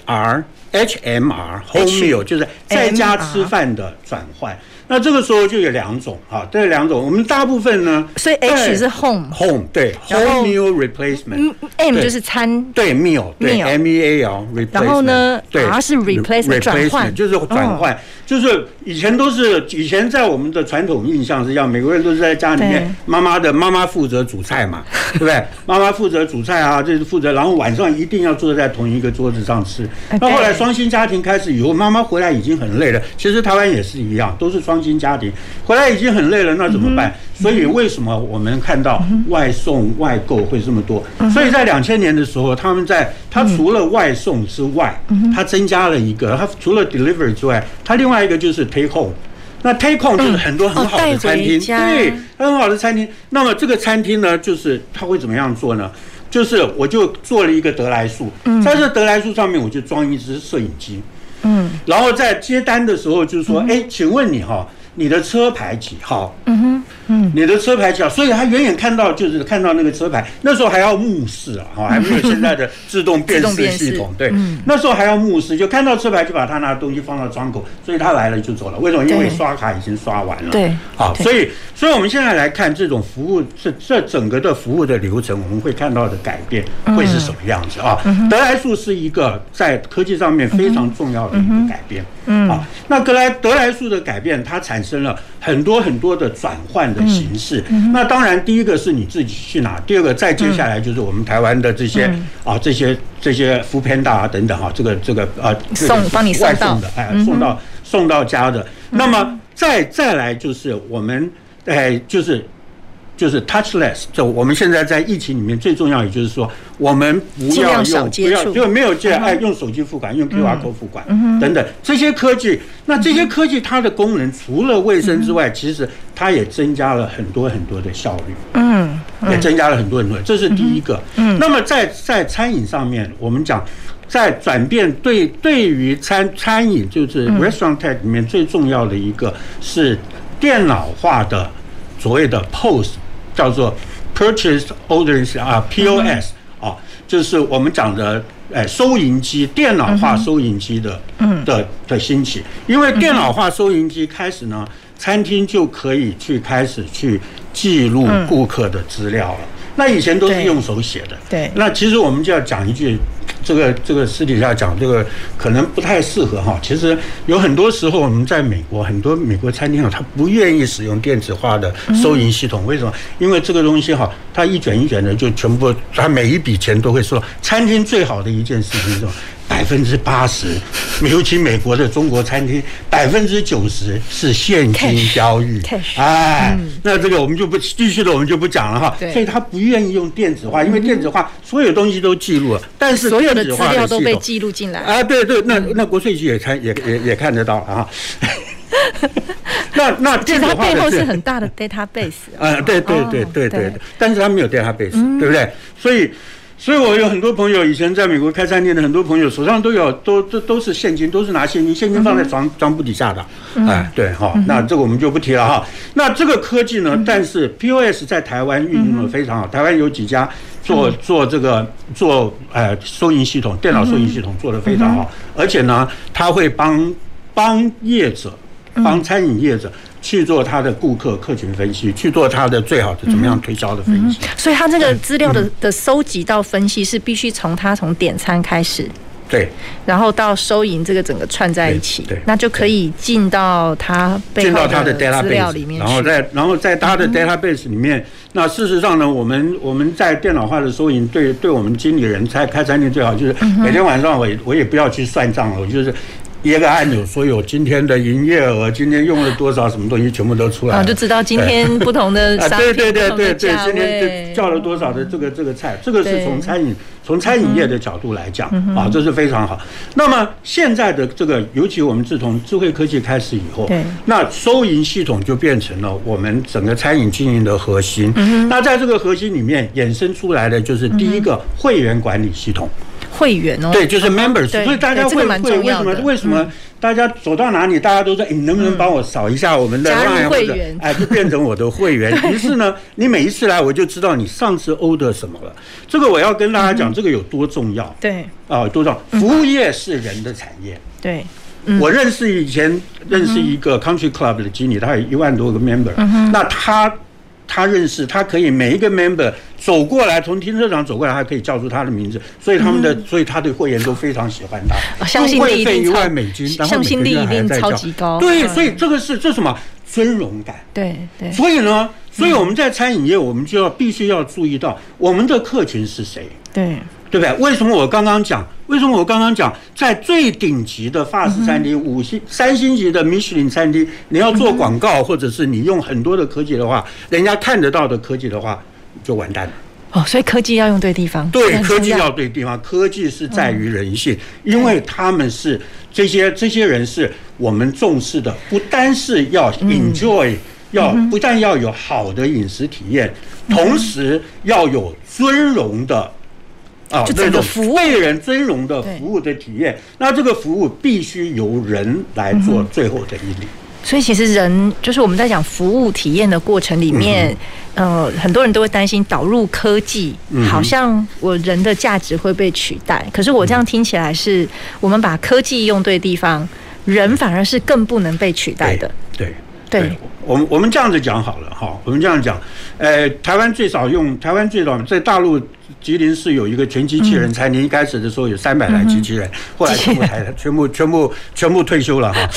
H M R home meal 就是在家吃饭的转换。那这个时候就有两种啊，这两种我们大部分呢，所以 H 是 home home 对 home meal replacement，M 就是餐。对 meal 对 M E A L replacement，然后呢对。R 是 replacement 转换，就是转换，就是以前都是以前在我们的传统印象是这样，美国人都是在家里面，妈妈的妈妈负责煮菜嘛，[laughs] 对不对？妈妈负责煮菜啊，这是负责，然后晚上一定要坐在同一个桌子上吃。那后来双薪家庭开始以后，妈妈回来已经很累了，其实台湾也是一样，都是双。新家庭回来已经很累了，那怎么办？所以为什么我们看到外送外购会这么多？所以在两千年的时候，他们在他除了外送之外，他增加了一个，他除了 delivery 之外，他另外一个就是 take home。那 take home 就是很多很好的餐厅，对，很好的餐厅。那么这个餐厅呢，就是他会怎么样做呢？就是我就做了一个得来速，在这得来速上面，我就装一只摄影机。嗯，然后在接单的时候就是说，哎，请问你哈，你的车牌几号？嗯哼。嗯，你的车牌几号，所以他远远看到就是看到那个车牌，那时候还要目视啊，哈，[laughs] 还没有现在的自动辨识系统，[laughs] 对，那时候还要目视，就看到车牌就把他拿东西放到窗口，所以他来了就走了。为什么？因为刷卡已经刷完了。对，好，所以，所以我们现在来看这种服务，这这整个的服务的流程，我们会看到的改变会是什么样子啊？得来速是一个在科技上面非常重要的一个改变。嗯，好，那得来得来速的改变，它产生了很多很多的转换的。形式，那当然，第一个是你自己去拿，第二个再接下来就是我们台湾的这些啊，这些这些 foodpanda 啊等等哈，这个这个呃送帮你外送的哎，送到送到家的，那么再再来就是我们哎就是。就是 touchless，就我们现在在疫情里面最重要，也就是说，我们不要用，不要就没有这样，哎，用手机付款，用 QR code 付款，等等这些科技。那这些科技它的功能除了卫生之外，其实它也增加了很多很多的效率，嗯，也增加了很多很多。这是第一个。嗯，那么在在餐饮上面，我们讲在转变对对于餐餐饮就是 restaurant tech 里面最重要的一个是电脑化的所谓的 POS。叫做 purchase orders 啊，POS 啊，就是我们讲的哎收银机电脑化收银机的的的兴起，因为电脑化收银机开始呢，餐厅就可以去开始去记录顾客的资料了。那以前都是用手写的，对。那其实我们就要讲一句。这个这个私底下讲，这个可能不太适合哈。其实有很多时候，我们在美国很多美国餐厅啊，他不愿意使用电子化的收银系统，为什么？因为这个东西哈，它一卷一卷的就全部，它每一笔钱都会收。餐厅最好的一件事情是什么？百分之八十，尤其美国的中国餐厅，百分之九十是现金交易。哎，那这个我们就不继续的，我们就不讲了哈。所以他不愿意用电子化，因为电子化所有东西都记录了，但是所有的资料都被记录进来。啊，对对，那那国税局也看也也也看得到啊。[laughs] 那那电子化背后是很大的 database。[laughs] 啊，对对对对对，但是他没有 database，对不对？所以。所以，我有很多朋友以前在美国开餐厅的很多朋友手上都有，都都都是现金，都是拿现金，现金放在床床铺底下的。哎，对哈，那这个我们就不提了哈。那这个科技呢？但是 POS 在台湾运用的非常好，台湾有几家做做这个做呃收银系统，电脑收银系统做得非常好，而且呢，他会帮帮业者。帮餐饮业者去做他的顾客客群分析，去做他的最好的怎么样推销的分析。所以他这个资料的的收集到分析是必须从他从点餐开始。对，然后到收银这个整个串在一起，对，那就可以进到他进到他的 database 里面，然后在然后在他的 database 里面，那事实上呢，我们我们在电脑化的收银，对对我们经理人开开餐厅最好就是每天晚上我我也不要去算账了，我就是。一个按钮，所有今天的营业额，今天用了多少什么东西，全部都出来了，就知道今天不同的 [laughs] 啊，对对对对对，今天叫了多少的这个这个菜，这个是从餐饮从餐饮业的角度来讲啊，这是非常好。那么现在的这个，尤其我们自从智慧科技开始以后，对，那收银系统就变成了我们整个餐饮经营的核心。那在这个核心里面衍生出来的就是第一个会员管理系统。会员哦，对，就是 members，所以大家会会为什么为什么大家走到哪里，大家都说，你能不能帮我扫一下我们的会员？哎，就变成我的会员。[laughs] 于是呢，你每一次来，我就知道你上次 order 什么了。这个我要跟大家讲，这个有多重要？对，啊，多重要？服务业是人的产业。对，我认识以前认识一个 country club 的经理，他有一万多个 member，那他。他认识，他可以每一个 member 走过来，从停车场走过来，他可以叫出他的名字，所以他们的，所以他的会员都非常喜欢他。相信力一定一万美金，相信力一定超级高。对，所以这个是这什么尊荣感？对对。所以呢，所以我们在餐饮业，我们就要必须要注意到我们的客群是谁。对。对不对？为什么我刚刚讲？为什么我刚刚讲，在最顶级的法式餐厅、五星、三星级的米其林餐厅，你要做广告，或者是你用很多的科技的话，人家看得到的科技的话，就完蛋了。哦，所以科技要用对地方。对，科技要对地方。科技是在于人性，因为他们是这些这些人是我们重视的，不单是要 enjoy，要不但要有好的饮食体验，同时要有尊荣的。啊，这种为人尊荣的服务的体验，那这个服务必须由人来做最后的一笔。所以，其实人就是我们在讲服务体验的过程里面，呃，很多人都会担心导入科技，好像我人的价值会被取代。可是我这样听起来是，我们把科技用对地方，人反而是更不能被取代的。对对，我们我们这样子讲好了哈，我们这样讲，呃，台湾最少用，台湾最早在大陆。吉林市有一个全机器人餐厅，一开始的时候有三百台机器人，后来全部台全部全部全部退休了哈。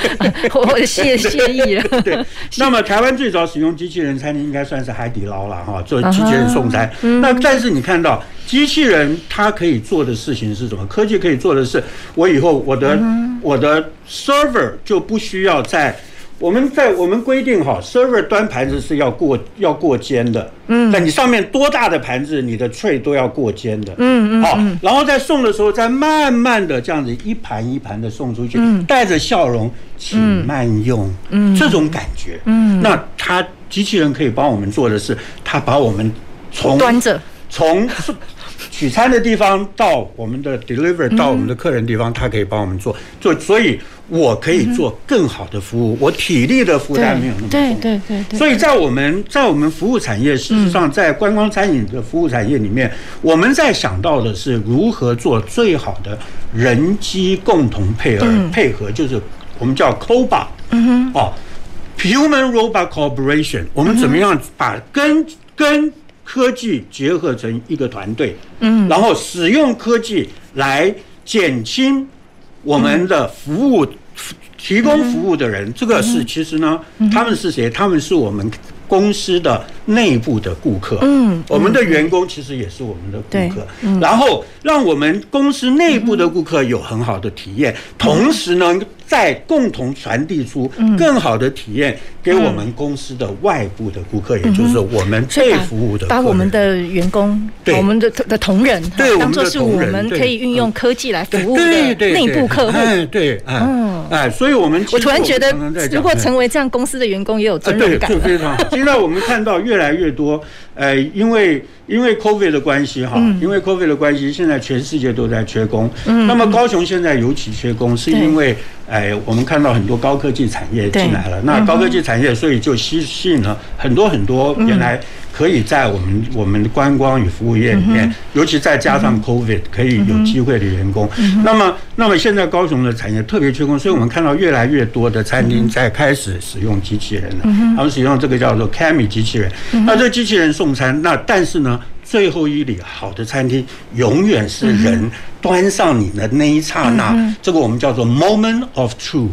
[laughs] 我谢谢意了。[laughs] 对，那么台湾最早使用机器人餐厅应该算是海底捞了哈，做机器人送餐。那但是你看到机器人它可以做的事情是什么？科技可以做的是，我以后我的我的 server 就不需要在。我们在我们规定哈，server 端盘子是要过要过肩的，嗯，那你上面多大的盘子，你的 tray 都要过肩的，嗯嗯，好，然后在送的时候，再慢慢的这样子一盘一盘的送出去，带着笑容，请慢用，嗯，这种感觉，嗯，那它机器人可以帮我们做的是，它把我们从端着。从 [laughs] 取餐的地方到我们的 deliver 到我们的客人地方，他可以帮我们做。做，所以。我可以做更好的服务，我体力的负担没有那么重。对对对对。所以在我们在我们服务产业，事实上在观光餐饮的服务产业里面，我们在想到的是如何做最好的人机共同配合配合，就是我们叫 COBA，嗯哼，哦，Human Robot Cooperation，我们怎么样把跟跟科技结合成一个团队，嗯，然后使用科技来减轻我们的服务。提供服务的人，这个是其实呢，他们是谁？他们是我们公司的内部的顾客。嗯，我们的员工其实也是我们的顾客。然后让我们公司内部的顾客有很好的体验，同时呢，再共同传递出更好的体验给我们公司的外部的顾客，也就是我们被服务的。把我们的员工，对我们的的同仁，对，当做是我们可以运用科技来服务的内部客户。对，嗯，哎，所以我们我突然觉得，如果成为这样公司的员工，也有尊重感。对，就非常好。现在我们看到越来越多，呃，因为。因为 COVID 的关系哈，因为 COVID 的关系，现在全世界都在缺工。嗯，那么高雄现在尤其缺工，是因为哎，我们看到很多高科技产业进来了。那高科技产业，所以就吸吸引了很多很多原来可以在我们我们的观光与服务业里面，尤其再加上 COVID，可以有机会的员工。那么，那么现在高雄的产业特别缺工，所以我们看到越来越多的餐厅在开始使用机器人了。他们使用这个叫做 Cami 机器人。那这机器人送餐，那但是呢，最后一里好的餐厅永远是人端上你的那一刹那，这个我们叫做 Moment of Truth。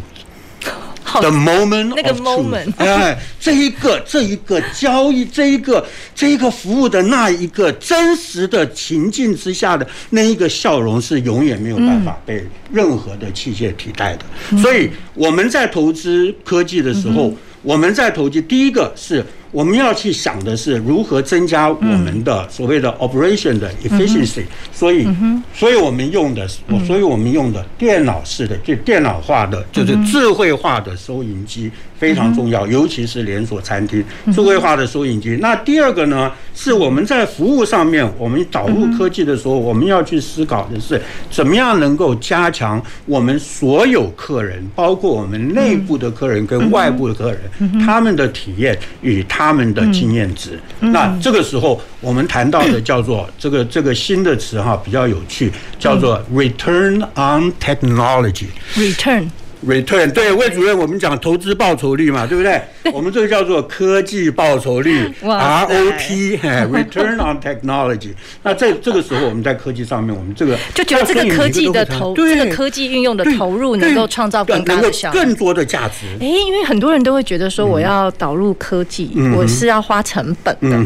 The moment of truth，哎，这一个这一个交易，这一个这一个服务的那一个真实的情境之下的那一个笑容，是永远没有办法被任何的器械替代的。所以我们在投资科技的时候，我们在投资第一个是。我们要去想的是如何增加我们的所谓的 operation 的 efficiency，所以，所以我们用的，所以我们用的电脑式的，就电脑化的，就是智慧化的收银机非常重要，尤其是连锁餐厅智慧化的收银机。那第二个呢，是我们在服务上面，我们导入科技的时候，我们要去思考的是怎么样能够加强我们所有客人，包括我们内部的客人跟外部的客人，他们的体验与他。他们的经验值，那这个时候我们谈到的叫做这个这个新的词哈，比较有趣，叫做 return on technology。return return 对，魏主任，我们讲投资报酬率嘛，对不对？我们这个叫做科技报酬率，[laughs] ROT，return on technology。那在这个时候我们在科技上面，我们这个就觉得这个科技的投，这个科技运用的投入能够创造更高的效，更多的价值。哎，因为很多人都会觉得说，我要导入科技，我是要花成本的，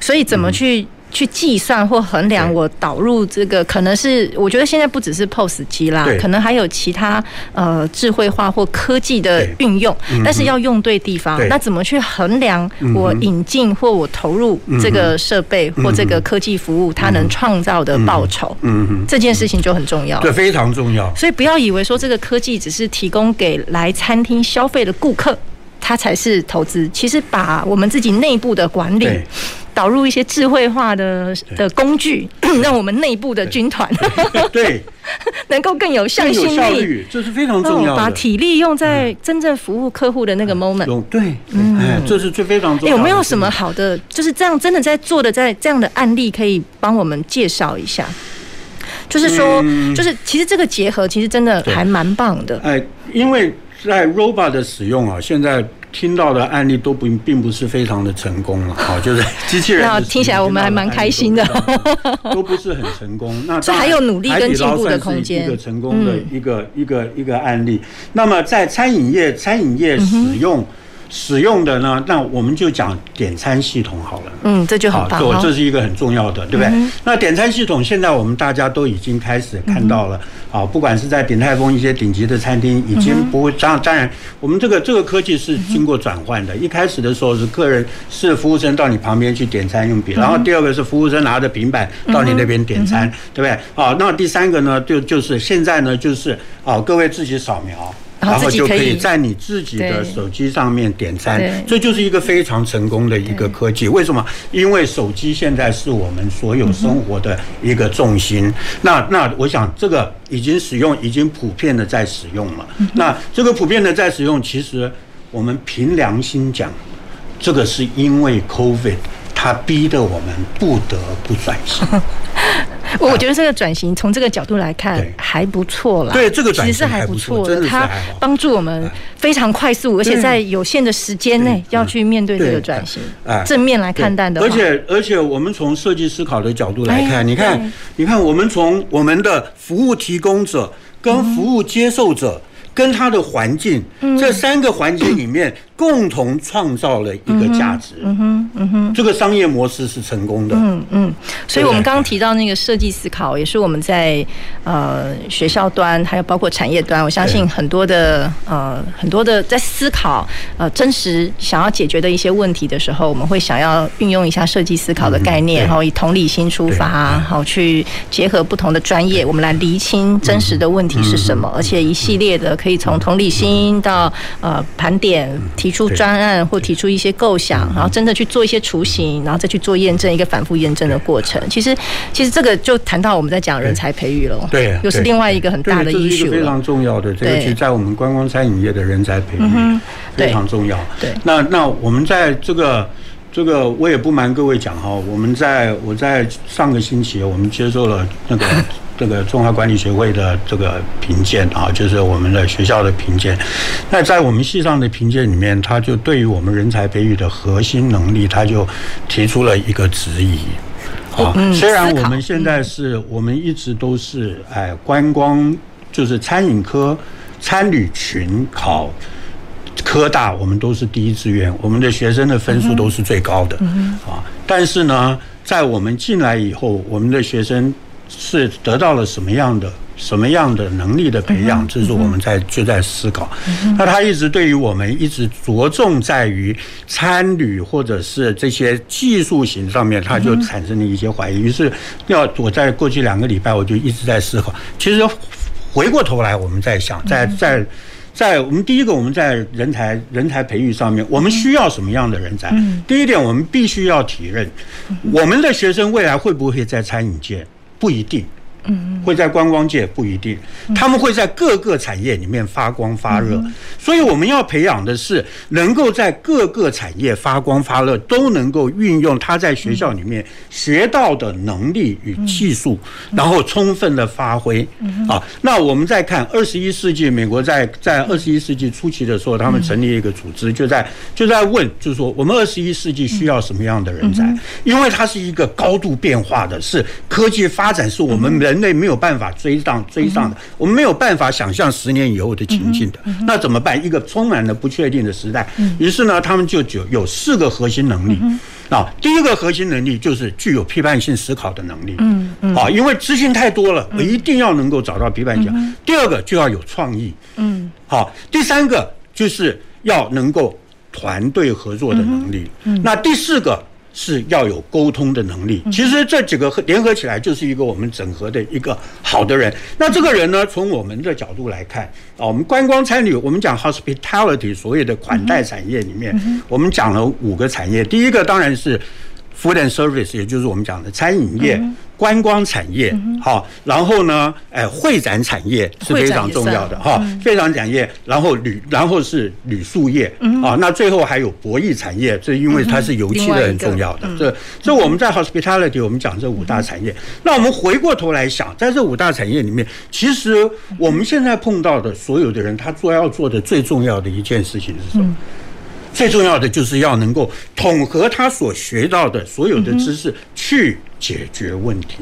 所以怎么去？去计算或衡量我导入这个，可能是我觉得现在不只是 POS 机啦，可能还有其他呃智慧化或科技的运用，但是要用对地方。那怎么去衡量我引进或我投入这个设备或这个科技服务，它能创造的报酬？嗯嗯，这件事情就很重要，对，非常重要。所以不要以为说这个科技只是提供给来餐厅消费的顾客，它才是投资。其实把我们自己内部的管理。导入一些智慧化的的工具，让我们内部的军团对。[laughs] 能够更有向心力，这是非常重要的。把体力用在真正服务客户的那个 moment，对，嗯，这是最非常重要的。有没有什么好的，就是这样真的在做的，在这样的案例可以帮我们介绍一下？就是说，就是其实这个结合其实真的还蛮棒的。哎，因为在 robot 的使用啊，现在。听到的案例都不并不是非常的成功了，好，[laughs] 就是机器人。那听起来我们还蛮开心的，都不是很成功。[laughs] 那这还有努力跟进步的空间。一个成功的一个一个一个案例。那么在餐饮业，餐饮业使用。使用的呢，那我们就讲点餐系统好了。嗯，这就好。好，这是一个很重要的，对不对？那点餐系统现在我们大家都已经开始看到了。啊，不管是在鼎泰丰一些顶级的餐厅，已经不会当当然，我们这个这个科技是经过转换的。一开始的时候是客人是服务生到你旁边去点餐用笔，然后第二个是服务生拿着平板到你那边点餐，对不对？好，那第三个呢，就就是现在呢，就是啊，各位自己扫描。然后就可以在你自己的手机上面点餐，这就是一个非常成功的一个科技。为什么？因为手机现在是我们所有生活的一个重心。那那我想这个已经使用，已经普遍的在使用了。那这个普遍的在使用，其实我们凭良心讲，这个是因为 COVID，它逼得我们不得不转型。[laughs] [laughs] 我觉得这个转型从这个角度来看还不错啦。对，这个转型其实是还不错的，它帮助我们非常快速，而且在有限的时间内要去面对这个转型。正面来看待的。而且而且我们从设计思考的角度来看，你看你看，我们从我们的服务提供者跟服务接受者跟他的环境这三个环境里面。共同创造了一个价值，嗯哼，嗯哼，这个商业模式是成功的，嗯嗯，所以我们刚刚提到那个设计思考，也是我们在呃学校端，还有包括产业端，我相信很多的呃很多的在思考呃真实想要解决的一些问题的时候，我们会想要运用一下设计思考的概念，然后以同理心出发，好去结合不同的专业，我们来厘清真实的问题是什么，而且一系列的可以从同理心到呃盘点。提出专案或提出一些构想，然后真的去做一些雏形，然后再去做验证，一个反复验证的过程。其实，其实这个就谈到我们在讲人才培育了，对，又是另外一个很大的 issue，非常重要的。这个其实在我们观光餐饮业的人才培育非常重要。对，那那我们在这个这个我也不瞒各位讲哈，我们在我在上个星期，我们接受了那个 [laughs] 这个中华管理学会的这个评鉴啊，就是我们的学校的评鉴。那在我们系上的评鉴里面，他就对于我们人才培育的核心能力，他就提出了一个质疑。啊，虽然我们现在是我们一直都是哎观光，就是餐饮科、餐旅群考科大，我们都是第一志愿，我们的学生的分数都是最高的。啊，但是呢，在我们进来以后，我们的学生是得到了什么样的？什么样的能力的培养，这是我们在就在思考。那他一直对于我们一直着重在于参旅或者是这些技术型上面，他就产生了一些怀疑。于是要我在过去两个礼拜，我就一直在思考。其实回过头来，我们在想，在在在我们第一个，我们在人才人才培育上面，我们需要什么样的人才？第一点，我们必须要体认，我们的学生未来会不会在餐饮界，不一定。嗯，会在观光界不一定，他们会在各个产业里面发光发热，所以我们要培养的是能够在各个产业发光发热，都能够运用他在学校里面学到的能力与技术，然后充分的发挥。啊，那我们再看二十一世纪，美国在在二十一世纪初期的时候，他们成立一个组织，就在就在问，就是说我们二十一世纪需要什么样的人才？因为它是一个高度变化的，是科技发展，是我们人。人类没有办法追上追上的，我们没有办法想象十年以后的情境的，那怎么办？一个充满了不确定的时代。于是呢，他们就有有四个核心能力啊。第一个核心能力就是具有批判性思考的能力。嗯嗯。啊，因为资讯太多了，我一定要能够找到批判性。第二个就要有创意。嗯。好，第三个就是要能够团队合作的能力。嗯。那第四个。是要有沟通的能力。其实这几个联合起来，就是一个我们整合的一个好的人。那这个人呢，从我们的角度来看啊，我们观光参旅，我们讲 hospitality，所谓的款待产业里面，我们讲了五个产业。第一个当然是 food and service，也就是我们讲的餐饮业。观光产业，好，然后呢，哎，会展产业是非常重要的哈，非常产业，然后旅，然后是旅宿业，啊，那最后还有博弈产业，这因为它是油气的很重要的，这这我们在 hospitality 我们讲这五大产业，那我们回过头来想，在这五大产业里面，其实我们现在碰到的所有的人，他做要做的最重要的一件事情是什么？最重要的就是要能够统合他所学到的所有的知识去解决问题。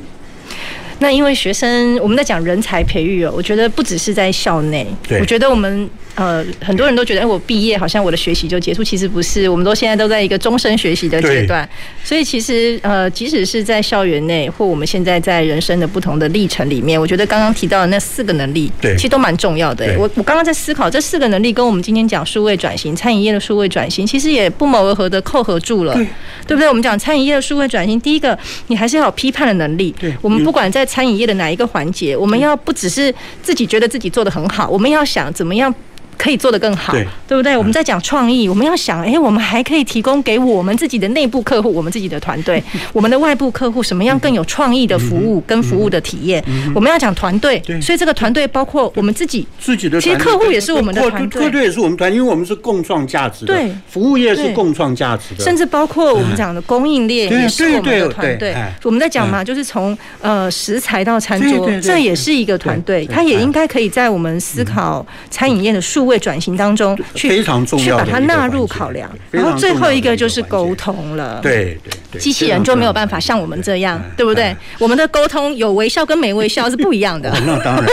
那因为学生，我们在讲人才培育哦，我觉得不只是在校内，我觉得我们。呃，很多人都觉得，哎，我毕业好像我的学习就结束，其实不是，我们都现在都在一个终身学习的阶段。所以其实呃，即使是在校园内，或我们现在在人生的不同的历程里面，我觉得刚刚提到的那四个能力，对，其实都蛮重要的。我我刚刚在思考这四个能力，跟我们今天讲数位转型、餐饮业的数位转型，其实也不谋而合的扣合住了，对，对不对？我们讲餐饮业的数位转型，第一个，你还是要有批判的能力。对，我们不管在餐饮业的哪一个环节，我们要不只是自己觉得自己做的很好，我们要想怎么样。可以做得更好，对，对不对？我们在讲创意，我们要想，哎，我们还可以提供给我们自己的内部客户，我们自己的团队，[laughs] 我们的外部客户，什么样更有创意的服务跟服务的体验？我们要讲团队，所以这个团队包括我们自己自己的，其实客户也是我们的团队，客户也是我们团，因为我们是共创价值的，对，服务业是共创价值的，甚至包括我们讲的供应链也是我们的团队。我们在讲嘛，就是从呃食材到餐桌，这也是一个团队，它也应该可以在我们思考餐饮业的数位转型当中去非常重要，去把它纳入考量，然后最后一个就是沟通了。对对对，机器人就没有办法像我们这样，对不对？我们的沟通有微笑跟没微笑是不一样的。那当然，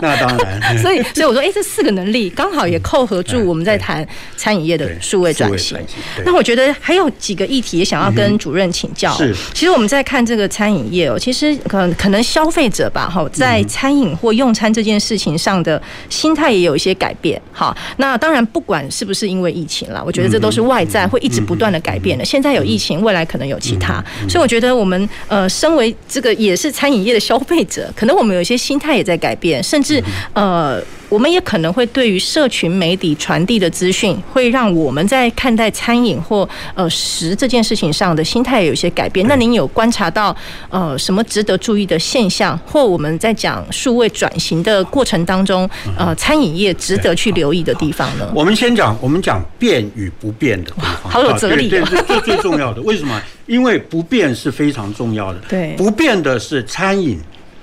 那当然。[laughs] 所以，所以我说，哎，这四个能力刚好也扣合住我们在谈餐饮业的数位转型。那我觉得还有几个议题也想要跟主任请教。是，其实我们在看这个餐饮业哦，其实可能可能消费者吧，哈，在餐饮或用餐这件事情上的心态也有一些改变。好。那当然，不管是不是因为疫情啦，我觉得这都是外在会一直不断的改变的。现在有疫情，未来可能有其他，所以我觉得我们呃，身为这个也是餐饮业的消费者，可能我们有一些心态也在改变，甚至呃，我们也可能会对于社群媒体传递的资讯，会让我们在看待餐饮或呃食这件事情上的心态有一些改变。那您有观察到呃什么值得注意的现象，或我们在讲数位转型的过程当中，呃，餐饮业值得去留意的地方呢？我们先讲，我们讲变与不变的地方，好有哲理，对，这是最重要的。为什么？因为不变是非常重要的。对，不变的是餐饮，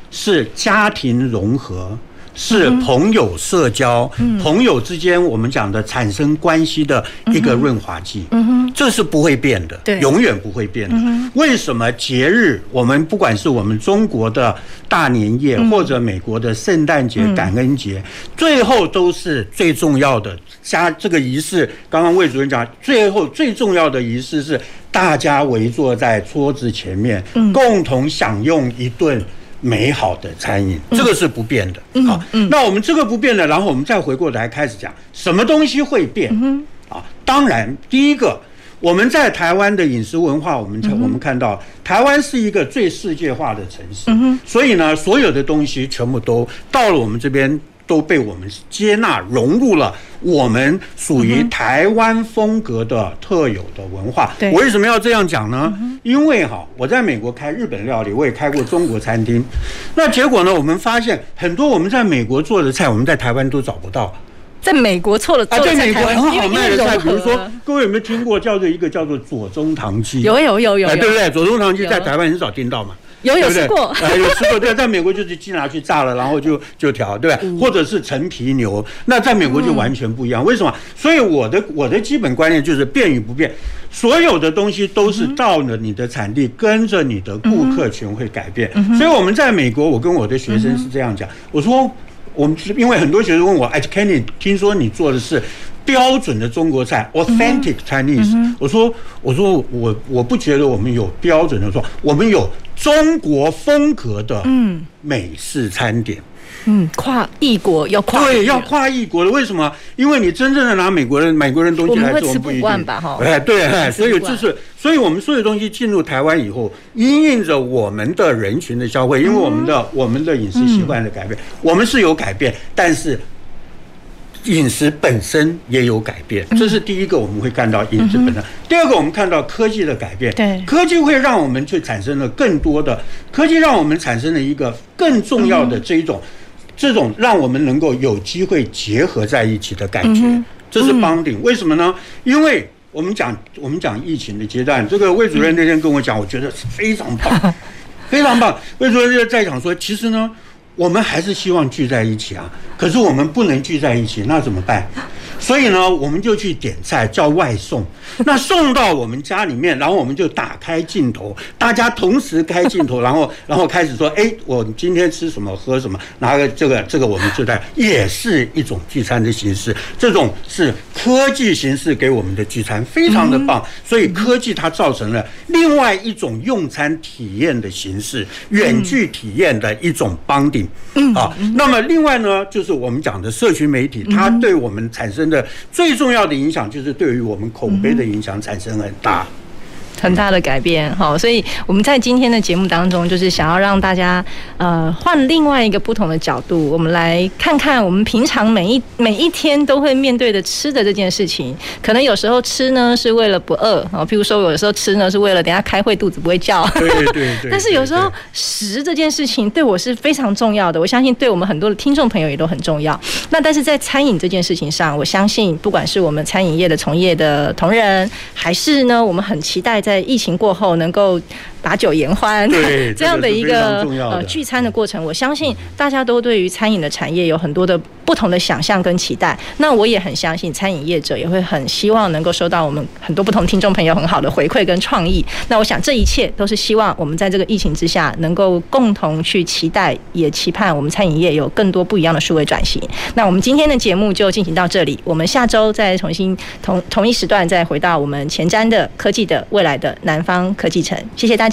是家庭融合。是朋友社交，朋友之间我们讲的产生关系的一个润滑剂，这是不会变的，永远不会变的。为什么节日我们不管是我们中国的大年夜，或者美国的圣诞节、感恩节，最后都是最重要的。加这个仪式？刚刚魏主任讲，最后最重要的仪式是大家围坐在桌子前面，共同享用一顿。美好的餐饮，这个是不变的。好，那我们这个不变的，然后我们再回过来开始讲，什么东西会变？啊，当然，第一个，我们在台湾的饮食文化，我们才我们看到，台湾是一个最世界化的城市，所以呢，所有的东西全部都到了我们这边。都被我们接纳融入了我们属于台湾风格的特有的文化。我为什么要这样讲呢？因为哈，我在美国开日本料理，我也开过中国餐厅。那结果呢？我们发现很多我们在美国做的菜，我们在台湾都找不到。在美国错了，啊，在美国很好卖的菜，比如说各位有没有听过叫做一个叫做左宗棠鸡？有有有有，对不对？左宗棠鸡在台湾很少听到嘛。有有吃过，哎，有吃过，对，在美国就是鸡拿去炸了，然后就就调，对吧？或者是陈皮牛，那在美国就完全不一样。为什么？所以我的我的基本观念就是变与不变，所有的东西都是到了你的产地，跟着你的顾客群会改变。所以我们在美国，我跟我的学生是这样讲，我说我们因为很多学生问我，哎，Kenny，听说你做的是标准的中国菜，authentic Chinese，我说我说我我不觉得我们有标准的说，我们有。中国风格的嗯美式餐点，嗯，跨异国要跨对要跨异国的，为什么？因为你真正的拿美国人美国人东西来做，我们不一定吧？哈，哎，对，哎，所以就是，所以我们所有东西进入台湾以后，因应着我们的人群的消费，因为我们的我们的饮食习惯的改变，我们是有改变，但是。饮食本身也有改变，这是第一个我们会看到饮食本身。第二个我们看到科技的改变，对，科技会让我们去产生了更多的科技，让我们产生了一个更重要的这一种，这种让我们能够有机会结合在一起的感觉，这是 bonding。为什么呢？因为我们讲我们讲疫情的阶段，这个魏主任那天跟我讲，我觉得是非常棒，[laughs] 非常棒。魏主任就在讲说，其实呢。我们还是希望聚在一起啊，可是我们不能聚在一起，那怎么办？所以呢，我们就去点菜叫外送，[laughs] 那送到我们家里面，然后我们就打开镜头，大家同时开镜头，然后然后开始说，哎，我今天吃什么喝什么，拿个这个这个我们就在，也是一种聚餐的形式，这种是科技形式给我们的聚餐，非常的棒。所以科技它造成了另外一种用餐体验的形式，远距体验的一种 bonding。啊，那么另外呢，就是我们讲的社群媒体，它对我们产生的。最重要的影响就是对于我们口碑的影响产生很大。很大的改变，好，所以我们在今天的节目当中，就是想要让大家呃换另外一个不同的角度，我们来看看我们平常每一每一天都会面对的吃的这件事情。可能有时候吃呢是为了不饿啊，譬如说有时候吃呢是为了等下开会肚子不会叫。对对 [laughs] 对。但是有时候食这件事情对我是非常重要的，我相信对我们很多的听众朋友也都很重要。那但是在餐饮这件事情上，我相信不管是我们餐饮业的从业的同仁，还是呢我们很期待在。在疫情过后，能够把酒言欢，[laughs] 这样的一个呃聚餐的过程，我相信大家都对于餐饮的产业有很多的不同的想象跟期待。那我也很相信餐饮业者也会很希望能够收到我们很多不同听众朋友很好的回馈跟创意。那我想这一切都是希望我们在这个疫情之下能够共同去期待，也期盼我们餐饮业有更多不一样的数位转型。那我们今天的节目就进行到这里，我们下周再重新同同一时段再回到我们前瞻的科技的未来的南方科技城。谢谢大家。